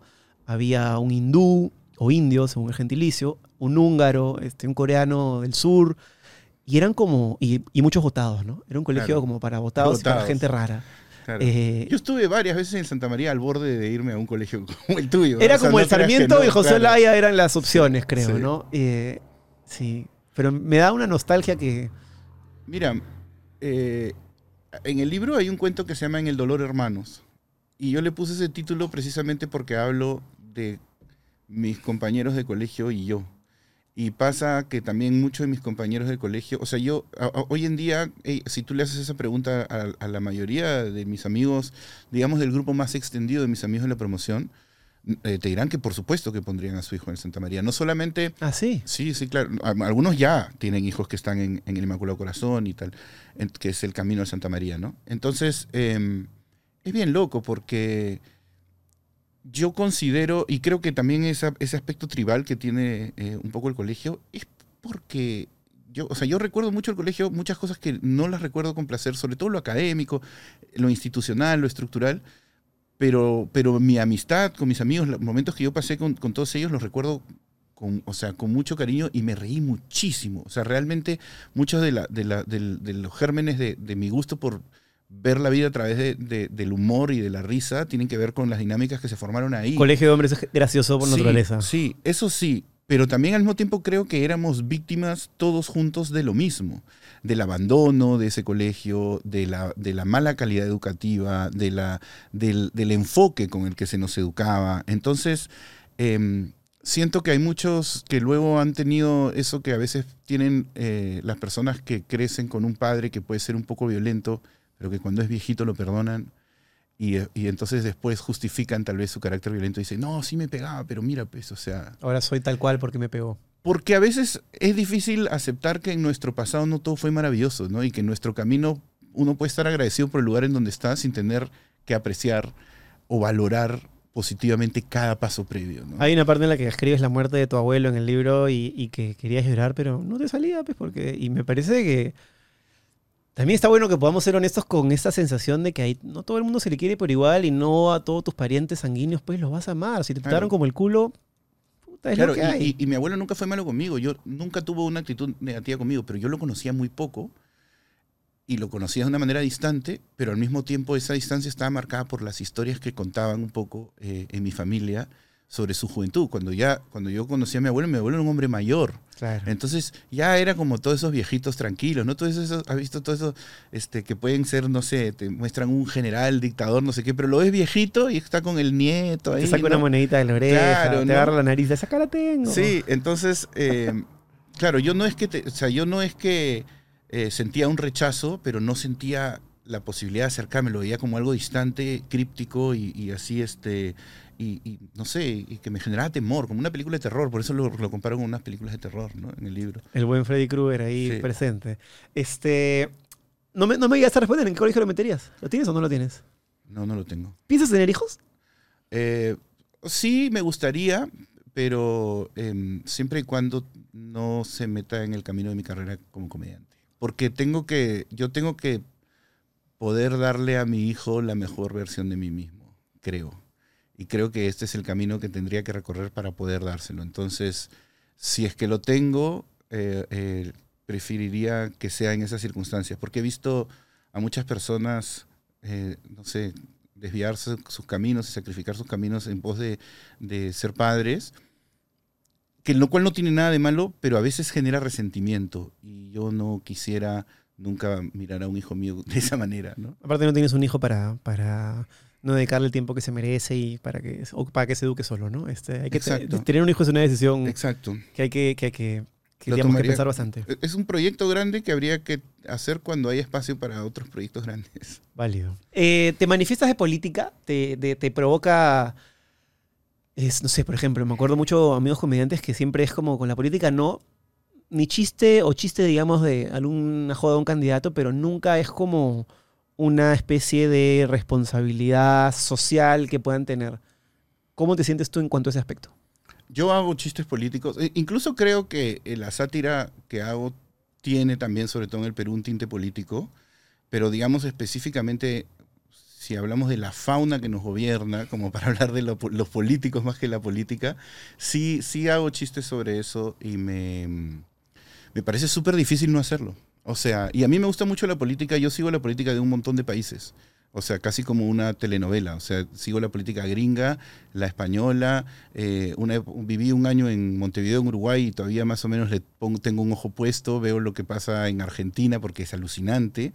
había un hindú o indio, según el gentilicio, un húngaro, este, un coreano del sur. Y eran como, y, y muchos votados, ¿no? Era un colegio Claro. como para votados, y para gente rara. Claro. Eh, Yo estuve varias veces en Santa María al borde de irme a un colegio como el tuyo. Era O sea, como no el Sarmiento no, y José claro. Olaya eran las opciones, creo, sí. ¿no? Eh, sí. Pero me da una nostalgia que. Mira, eh, en el libro hay un cuento que se llama En el dolor hermanos. Y yo le puse ese título precisamente porque hablo de mis compañeros de colegio y yo. Y pasa que también muchos de mis compañeros de colegio, o sea, yo a- a- hoy en día, si tú le haces esa pregunta a, a la mayoría de mis amigos, digamos del grupo más extendido de mis amigos de la promoción, eh, te dirán que por supuesto que pondrían a su hijo en Santa María. No solamente Ah, sí. Sí, sí, claro. Algunos ya tienen hijos que están en, en el Inmaculado Corazón y tal, en- que es el camino de Santa María, ¿no? Entonces, eh, es bien loco porque yo considero, y creo que también ese aspecto tribal que tiene eh, un poco el colegio, es porque yo, o sea, yo recuerdo mucho el colegio, muchas cosas que no las recuerdo con placer, sobre todo lo académico, lo institucional, lo estructural, pero, pero mi amistad con mis amigos, los momentos que yo pasé con, con todos ellos, los recuerdo con, o sea, con mucho cariño y me reí muchísimo. O sea, realmente muchos de, la, de, la- del- de los gérmenes de, de mi gusto por ver la vida a través de- de- del humor y de la risa tienen que ver con las dinámicas que se formaron ahí. Colegio de hombres es gracioso por Sí, naturaleza. Sí, eso sí, pero también al mismo tiempo creo que éramos víctimas todos juntos de lo mismo, del abandono de ese colegio, de la, de la mala calidad educativa, de la, del, del enfoque con el que se nos educaba. Entonces, em, siento que hay muchos que luego han tenido eso que a veces tienen eh, las personas que crecen con un padre que puede ser un poco violento, pero que cuando es viejito lo perdonan. Y, y entonces después justifican tal vez su carácter violento y dicen, no, sí me pegaba, pero mira, pues, o sea... Ahora soy tal cual porque me pegó. Porque a veces es difícil aceptar que en nuestro pasado no todo fue maravilloso, ¿no? Y que en nuestro camino uno puede estar agradecido por el lugar en donde está sin tener que apreciar o valorar positivamente cada paso previo, ¿no? Hay una parte en la que escribes la muerte de tu abuelo en el libro y, y que querías llorar, pero no te salía, pues, porque. Y me parece que. También está bueno que podamos ser honestos con esta sensación de que hay, no todo el mundo se le quiere por igual y no a todos tus parientes sanguíneos, pues los vas a amar. Si te Claro. trataron como el culo, puta, es Claro, lo que hay. y, y- y mi abuelo nunca fue malo conmigo. Yo nunca tuvo una actitud negativa conmigo, pero yo lo conocía muy poco y lo conocía de una manera distante, pero al mismo tiempo esa distancia estaba marcada por las historias que contaban un poco eh, en mi familia sobre su juventud. Cuando ya, cuando yo conocí a mi abuelo, mi abuelo era un hombre mayor. Claro. Entonces ya era como todos esos viejitos tranquilos, ¿no? Todos esos, has visto todo eso, este, que pueden ser, no sé, te muestran un general, dictador, no sé qué, pero lo ves viejito y está con el nieto ahí. te saca ¿no? una monedita de la oreja, Claro, te ¿no? agarra la nariz, esa cara tengo. Sí, entonces, eh, claro, yo no es que, te- o sea, yo no es que eh, sentía un rechazo, pero no sentía la posibilidad de acercarme, lo veía como algo distante, críptico y, y así, este, y, y no sé, y que me generaba temor, como una película de terror, por eso lo, lo comparo con unas películas de terror, ¿no? En el libro. El buen Freddy Krueger ahí Sí. presente. Este. No me, no me digas a responder, ¿en qué colegio lo meterías? ¿Lo tienes o no lo tienes? No, no lo tengo. ¿Piensas tener hijos? Eh, sí, me gustaría, pero em, siempre y cuando no se meta en el camino de mi carrera como comediante. Porque tengo que, yo tengo que poder darle a mi hijo la mejor versión de mí mismo, creo. Y creo que este es el camino que tendría que recorrer para poder dárselo. Entonces, si es que lo tengo, eh, eh, preferiría que sea en esas circunstancias, porque he visto a muchas personas, eh, no sé, desviarse sus caminos y sacrificar sus caminos en pos de, de ser padres, que lo cual no tiene nada de malo, pero a veces genera resentimiento. Y yo no quisiera nunca mirar a un hijo mío de esa manera, ¿no? Aparte no tienes un hijo para, para no dedicarle el tiempo que se merece y para que, o para que se eduque solo, ¿no? Este, hay que Exacto. tener un hijo es una decisión Exacto. que hay que, que, hay que, que que pensar bastante. Es un proyecto grande que habría que hacer cuando hay espacio para otros proyectos grandes. Válido. Eh, ¿Te manifiestas de política? ¿Te, de- te provoca... Es, no sé, por ejemplo, me acuerdo mucho amigos comediantes que siempre es como con la política no, ni chiste o chiste, digamos, de alguna joda de un candidato, pero nunca es como una especie de responsabilidad social que puedan tener. ¿Cómo te sientes tú en cuanto a ese aspecto? Yo hago chistes políticos. e- Incluso creo que eh, la sátira que hago tiene también, sobre todo en el Perú, un tinte político. Pero digamos específicamente, si hablamos de la fauna que nos gobierna, como para hablar de los políticos más que la política, sí, sí hago chistes sobre eso y me, me parece súper difícil no hacerlo. O sea, y a mí me gusta mucho la política, yo sigo la política de un montón de países. O sea, casi como una telenovela. O sea, sigo la política gringa, la española. eh, una viví un año en Montevideo, en Uruguay, y todavía más o menos le pongo, tengo un ojo puesto. Veo lo que pasa en Argentina porque es alucinante.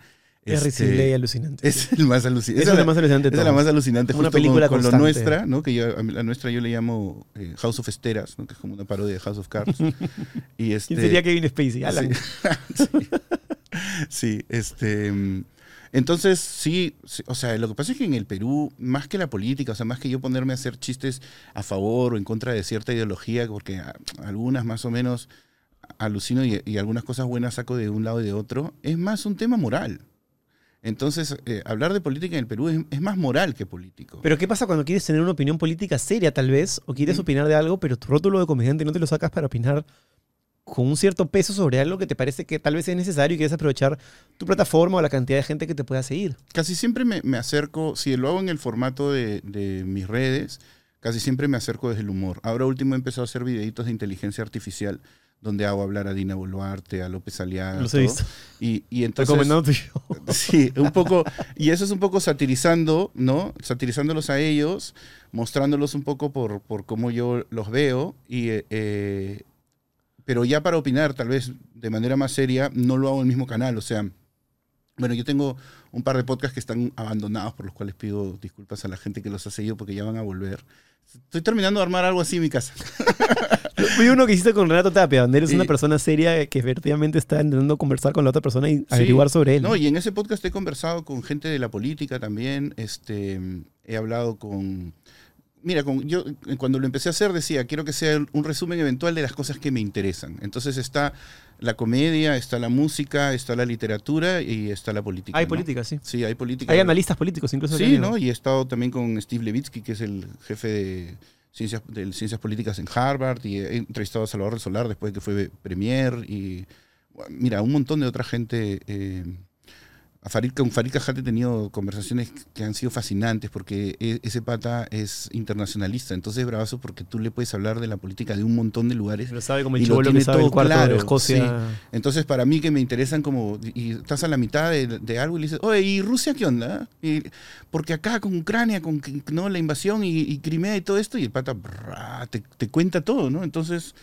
Es Este, alucinante. es el más alucinante. Eso es lo más alucinante Esa es la más alucinante. Una justo película con, con lo nuestra, ¿no? Que yo, a la nuestra yo le llamo eh, House of Esteras, ¿no? Que es como una parodia de House of Cards. y este, ¿Quién sería Kevin Spacey? Alan. Sí. Sí, este. Entonces, sí, sí, o sea, lo que pasa es que en el Perú, más que la política, o sea, más que yo ponerme a hacer chistes a favor o en contra de cierta ideología, porque a- algunas más o menos alucino y, y algunas cosas buenas saco de un lado y de otro, es más un tema moral. Entonces, eh, hablar de política en el Perú es, es más moral que político. Pero ¿qué pasa cuando quieres tener una opinión política seria, tal vez? O quieres Mm. opinar de algo, pero tu rótulo de comediante no te lo sacas para opinar con un cierto peso sobre algo que te parece que tal vez es necesario y quieres aprovechar tu plataforma o la cantidad de gente que te pueda seguir. casi siempre me, me acerco, si lo hago en el formato de, de mis redes, casi siempre me acerco desde el humor. Ahora último he empezado a hacer videitos de inteligencia artificial, donde hago hablar a Dina Boluarte, a López Aliaga. Los he visto. Y, y entonces... Show. Sí, un poco, y eso es un poco satirizando, ¿no? Satirizándolos a ellos, mostrándolos un poco por, por cómo yo los veo, y, eh, eh, pero ya para opinar, tal vez de manera más seria, no lo hago en el mismo canal, o sea, bueno, yo tengo un par de podcasts que están abandonados, por los cuales pido disculpas a la gente que los ha seguido porque ya van a volver. Estoy terminando de armar algo así en mi casa. Vi uno que hiciste con Renato Tapia, donde eres Y- una persona seria que efectivamente está intentando conversar con la otra persona y averiguar sobre él. No, y en ese podcast he conversado con gente de la política también. Este, he hablado con. Mira, con, yo cuando lo empecé a hacer decía, quiero que sea un resumen eventual de las cosas que me interesan. Entonces está la comedia, está la música, está la literatura y está la política. Hay ¿no? política, sí. Sí, hay política. Hay analistas políticos incluso. Sí. ¿no? Y he estado también con Steve Levitsky, que es el jefe de ciencias, de ciencias políticas en Harvard, y he entrevistado a Salvador del Solar después de que fue premier, y mira, un montón de otra gente. eh, a Farid, con Farid Cajat he tenido conversaciones que han sido fascinantes porque e- ese pata es internacionalista, entonces es bravazo porque tú le puedes hablar de la política de un montón de lugares Lo sabe como el Y lo que tiene sabe el todo cuarto claro, de Escocia. entonces, para mí que me interesan como, y estás a la mitad de, de algo y le dices, oye, ¿y Rusia qué onda? Y- porque acá con Ucrania, con no la invasión y, y Crimea y todo esto, y el pata te, te cuenta todo, ¿no? Entonces,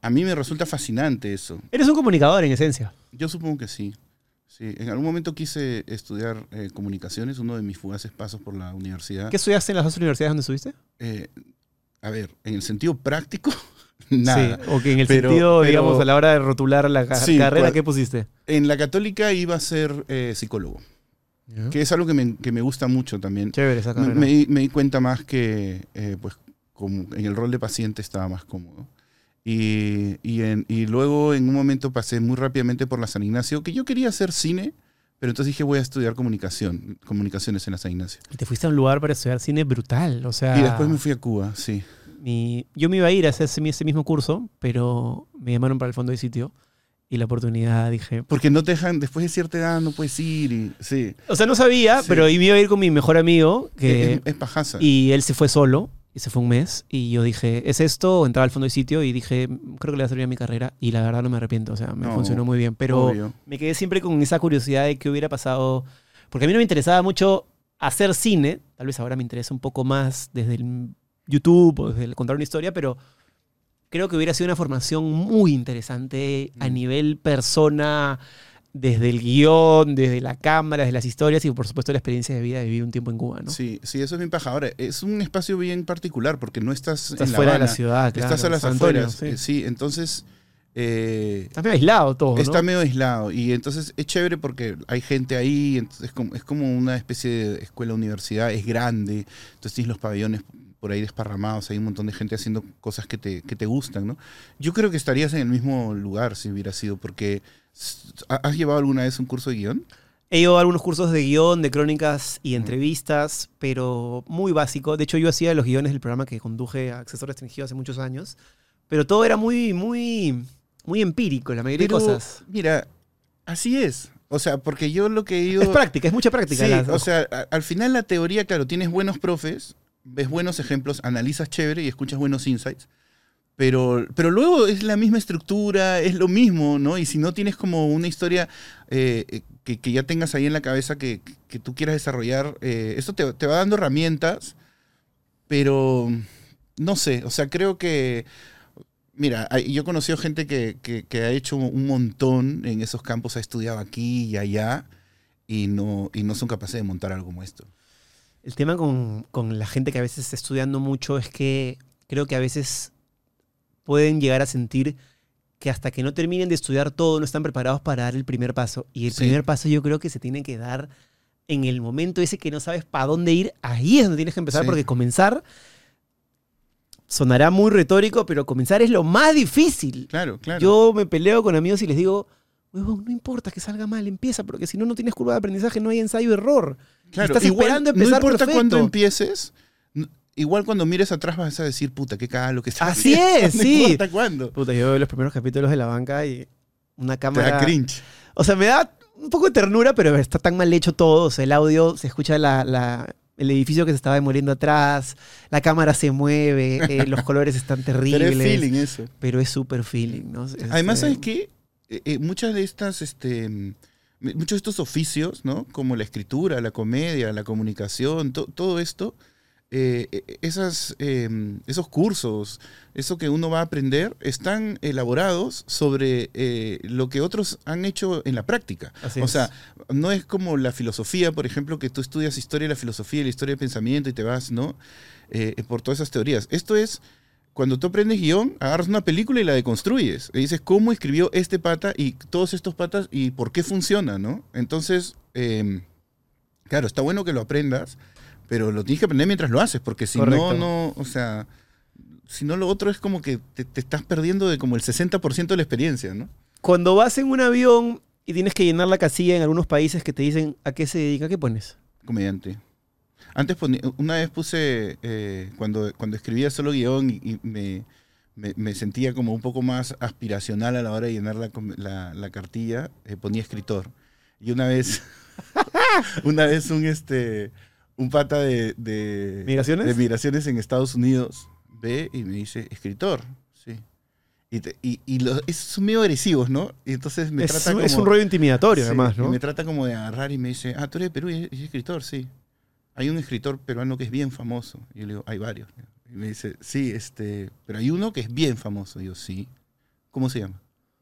a mí me resulta fascinante eso. Eres un comunicador en esencia. Yo supongo que sí. Sí, en algún momento quise estudiar eh, comunicaciones, uno de mis fugaces pasos por la universidad. ¿Qué estudiaste en las dos universidades donde estuviste? Eh, a ver, en el sentido práctico, nada. Sí, o que en el Pero- sentido, pero- digamos, a la hora de rotular la Sí, carrera, ¿qué pusiste? En la católica iba a ser eh, psicólogo. que es algo que me, que me gusta mucho también. Chévere esa Me, carrera. me di- me di cuenta más que eh, pues, como en el rol de paciente estaba más cómodo. Y, y, en- y luego en un momento pasé muy rápidamente por la San Ignacio, que yo quería hacer cine, pero entonces dije voy a estudiar comunicación, comunicaciones en la San Ignacio. Y te fuiste a un lugar para estudiar cine brutal. O sea, Y después me fui a Cuba, sí. mi- yo me iba a ir a hacer ese, ese mismo curso, pero me llamaron para el fondo de sitio. y la oportunidad, dije. Porque no te dejan, después de cierta edad no puedes ir. Y, sí. O sea, no sabía, Sí. pero iba a ir con mi mejor amigo, que, es, es pajaza. y él se fue solo, y se fue un mes, y yo dije, ¿es esto? Entraba al fondo del sitio y dije, creo que le va a servir a mi carrera, y la verdad no me arrepiento, o sea, me No, funcionó muy bien, pero obvio. me quedé siempre con esa curiosidad de qué hubiera pasado, porque a mí no me interesaba mucho hacer cine, tal vez ahora me interesa un poco más desde el YouTube o desde el contar una historia, pero creo que hubiera sido una formación muy interesante a Mm. nivel persona, desde el guion, desde la cámara, desde las historias y por supuesto la experiencia de vida de vivir un tiempo en Cuba, ¿no? Sí, sí, eso es bien paja. Ahora, es un espacio bien particular porque no estás, Estás en La fuera de la Habana, ciudad, claro. estás a las Antonio, afueras. sí. eh, Sí, entonces eh, Estás medio aislado todo, ¿no? está medio aislado. Y entonces es chévere porque hay gente ahí, entonces es como, es como una especie de escuela-universidad, es grande, entonces tienes los pabellones por ahí desparramados, hay un montón de gente haciendo cosas que te, que te gustan, ¿no? Yo creo que estarías en el mismo lugar si hubiera sido, porque ¿has llevado alguna vez un curso de guion? He a algunos cursos de guion, de crónicas y entrevistas, pero muy básico. De hecho, yo hacía los guiones del programa que conduje a Acceso Restringido hace muchos años, pero todo era muy, muy, muy empírico, la mayoría Pero, de cosas. Mira, así es. O sea, porque yo lo que ido... Es práctica, es mucha práctica. Sí, las- o sea, al final la teoría, claro, tienes buenos profes, ves buenos ejemplos, analizas chévere y escuchas buenos insights, pero, pero luego es la misma estructura, es lo mismo, ¿no? Y si no tienes como una historia eh, que, que ya tengas ahí en la cabeza que, que tú quieras desarrollar, eh, eso te, te va dando herramientas, pero no sé, o sea, creo que... Mira, yo he conocido gente que, que- que ha hecho un montón en esos campos, ha estudiado aquí y allá, y no, y no son capaces de montar algo como esto. El tema con, con la gente que a veces está estudiando mucho es que creo que a veces pueden llegar a sentir que hasta que no terminen de estudiar todo no están preparados para dar el primer paso. Y el Sí. primer paso yo creo que se tiene que dar en el momento ese que no sabes para dónde ir. Ahí es donde tienes que empezar Sí. porque comenzar sonará muy retórico, pero comenzar es lo más difícil. Claro, claro. Yo me peleo con amigos y les digo, huevón, no importa que salga mal, empieza, porque si no, no tienes curva de aprendizaje, no hay ensayo-error. claro, estás igual, esperando empezar No importa perfecto. cuándo empieces, igual cuando mires atrás vas a decir, puta, qué cagada lo que estás Así haciendo. es, sí. importa cuándo. Puta, yo veo los primeros capítulos de la banca y una Te cámara. da cringe. O sea, me da un poco de ternura, pero está tan mal hecho todo. O sea, el audio se escucha la, la- el edificio que se estaba demoliendo atrás, la cámara se mueve, eh, los colores están terribles. Pero es feeling eso. Pero es súper feeling, ¿no? Es, Además, eh, ¿sabes qué? Eh, eh, muchas de estas, este, mm, muchos de estos oficios, ¿no? Como la escritura, la comedia, la comunicación, to- todo esto, eh, eh, esas, eh, esos cursos, eso que uno va a aprender, están elaborados sobre eh, lo que otros han hecho en la práctica. Así o es. sea, no es como la filosofía, por ejemplo, que tú estudias historia de la filosofía y la historia del pensamiento y te vas, ¿no? Eh, por todas esas teorías. Esto es, cuando tú aprendes guion, agarras una película y la deconstruyes. Y dices cómo escribió este pata y todos estos patas y por qué funciona, ¿no? Entonces, eh, claro, está bueno que lo aprendas, pero lo tienes que aprender mientras lo haces, porque si Correcto. no, no, o sea, si no lo otro es como que te, te estás perdiendo de como el 60% de la experiencia, ¿no? Cuando vas en un avión y tienes que llenar la casilla en algunos países que te dicen a qué se dedica, ¿qué pones? comediante. Antes una vez puse, eh, cuando, cuando escribía solo guion y, y me, me- me sentía como un poco más aspiracional a la hora de llenar la, la- la cartilla, eh, ponía escritor. Y una vez, una vez un, este, un pata de, de, ¿Migraciones? de migraciones en Estados Unidos ve y me dice, escritor, sí. Y, te- y, y los, son medio agresivos, ¿no? Y entonces me Es, trata un- como... es un rollo intimidatorio, Sí, además, y ¿no? me trata como de agarrar y me dice, ah, tú eres de Perú y es escritor, sí. Hay un escritor peruano que es bien famoso. Y yo le digo, hay varios. Y me dice, sí, este, pero hay uno que es bien famoso. Y yo, sí. ¿Cómo se llama?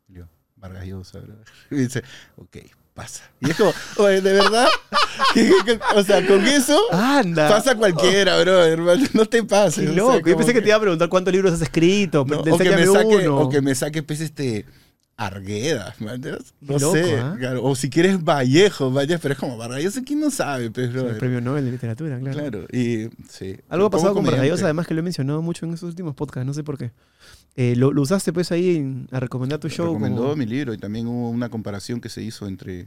Y yo, Vargas Llosa. Y me dice, ok, pasa. Y es como, oye, ¿de verdad? ¿Qué- qué- qué- o sea, con eso Anda. pasa cualquiera, bro, hermano. No te pases. Qué o sea, loco. Yo pensé que te iba a preguntar cuántos libros has escrito. no, o, que me saque, uno. o que me saque, pues, este, Argueda, ¿me entiendes? No loco, sé, ¿ah? claro. O si quieres Vallejo, vaya, pero es como Vargas Llosa, ¿quién no sabe? Pues, El premio Nobel de literatura, claro. Claro, y sí. Algo ha pasado con Vargas Llosa, comediante. además que lo he mencionado mucho en esos últimos podcasts, no sé por qué. Eh, lo, lo usaste pues ahí en- a recomendar tu show. Recomendó como- mi libro y también hubo una comparación que se hizo entre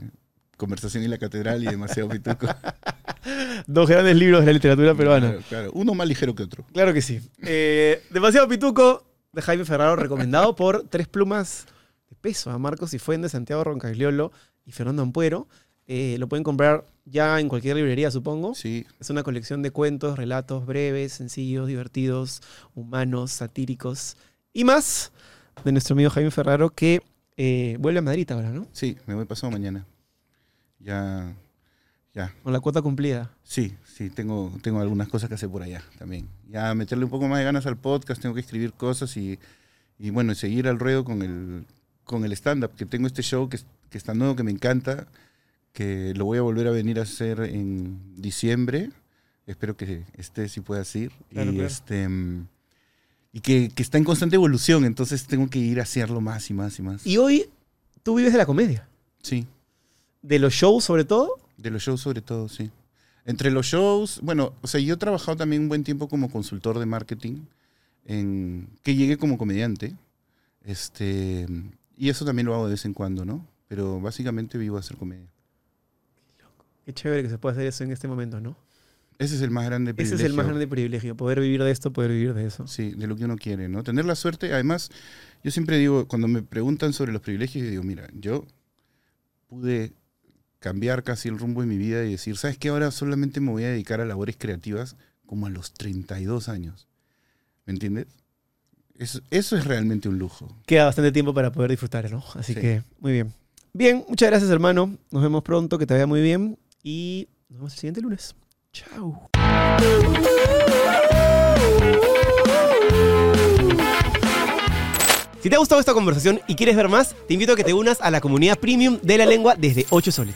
Conversación y la Catedral y Demasiado Pituco. Dos grandes libros de la literatura peruana. Claro, claro. Uno más ligero que otro. Claro que sí. Eh, Demasiado Pituco de Jaime Ferraro, recomendado por Tres Plumas de peso a Marcos y fue de Santiago Roncagliolo y Fernando Ampuero. Eh, lo pueden comprar ya en cualquier librería, supongo. Sí, Es una colección de cuentos, relatos breves, sencillos, divertidos, humanos, satíricos y más de nuestro amigo Jaime Ferraro que eh, vuelve a Madrid ahora, ¿no? sí, me voy pasado mañana. Ya, ya. Con la cuota cumplida. Sí, sí, tengo, tengo algunas cosas que hacer por allá también. Ya meterle un poco más de ganas al podcast, tengo que escribir cosas y, y bueno, seguir al ruedo con el, con el stand-up, que tengo este show que, que está nuevo, que me encanta, que lo voy a volver a venir a hacer en diciembre. Espero que esté, si puedas ir. Claro, y claro. este mm, y que, que está en constante evolución, entonces tengo que ir a hacerlo más y más y más. Y hoy tú vives de la comedia, Sí, de los shows sobre todo. de los shows sobre todo, sí. Entre los shows, bueno, o sea, yo he trabajado también un buen tiempo como consultor de marketing, en, que llegué como comediante, este, y eso también lo hago de vez en cuando, ¿no? Pero básicamente vivo a hacer comedia. Qué chévere que se pueda hacer eso en este momento, ¿no? Ese es el más grande Ese privilegio. es el más grande privilegio, poder vivir de esto, poder vivir de eso. Sí, de lo que uno quiere, ¿no? Tener la suerte, además, yo siempre digo, cuando me preguntan sobre los privilegios, yo digo, mira, yo pude cambiar casi el rumbo de mi vida y decir, ¿sabes qué? Ahora solamente me voy a dedicar a labores creativas como a los 32 años. ¿Me entiendes? Eso, eso es realmente un lujo. Queda bastante tiempo para poder disfrutar, ¿no? Así Sí. que, muy bien. Bien, muchas gracias, hermano. Nos vemos pronto, que te vaya muy bien. Y nos vemos el siguiente lunes. Chao. Si te ha gustado esta conversación y quieres ver más, te invito a que te unas a la comunidad premium de la lengua desde 8 soles.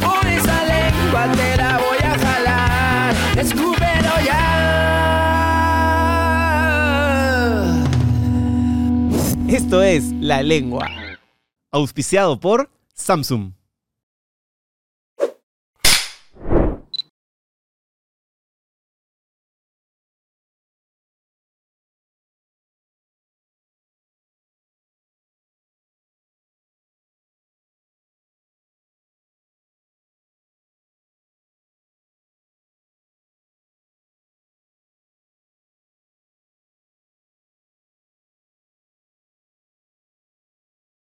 Por esa lengua te la voy a jalar. Escúpelo ya. Esto es La Lengua, auspiciado por Samsung.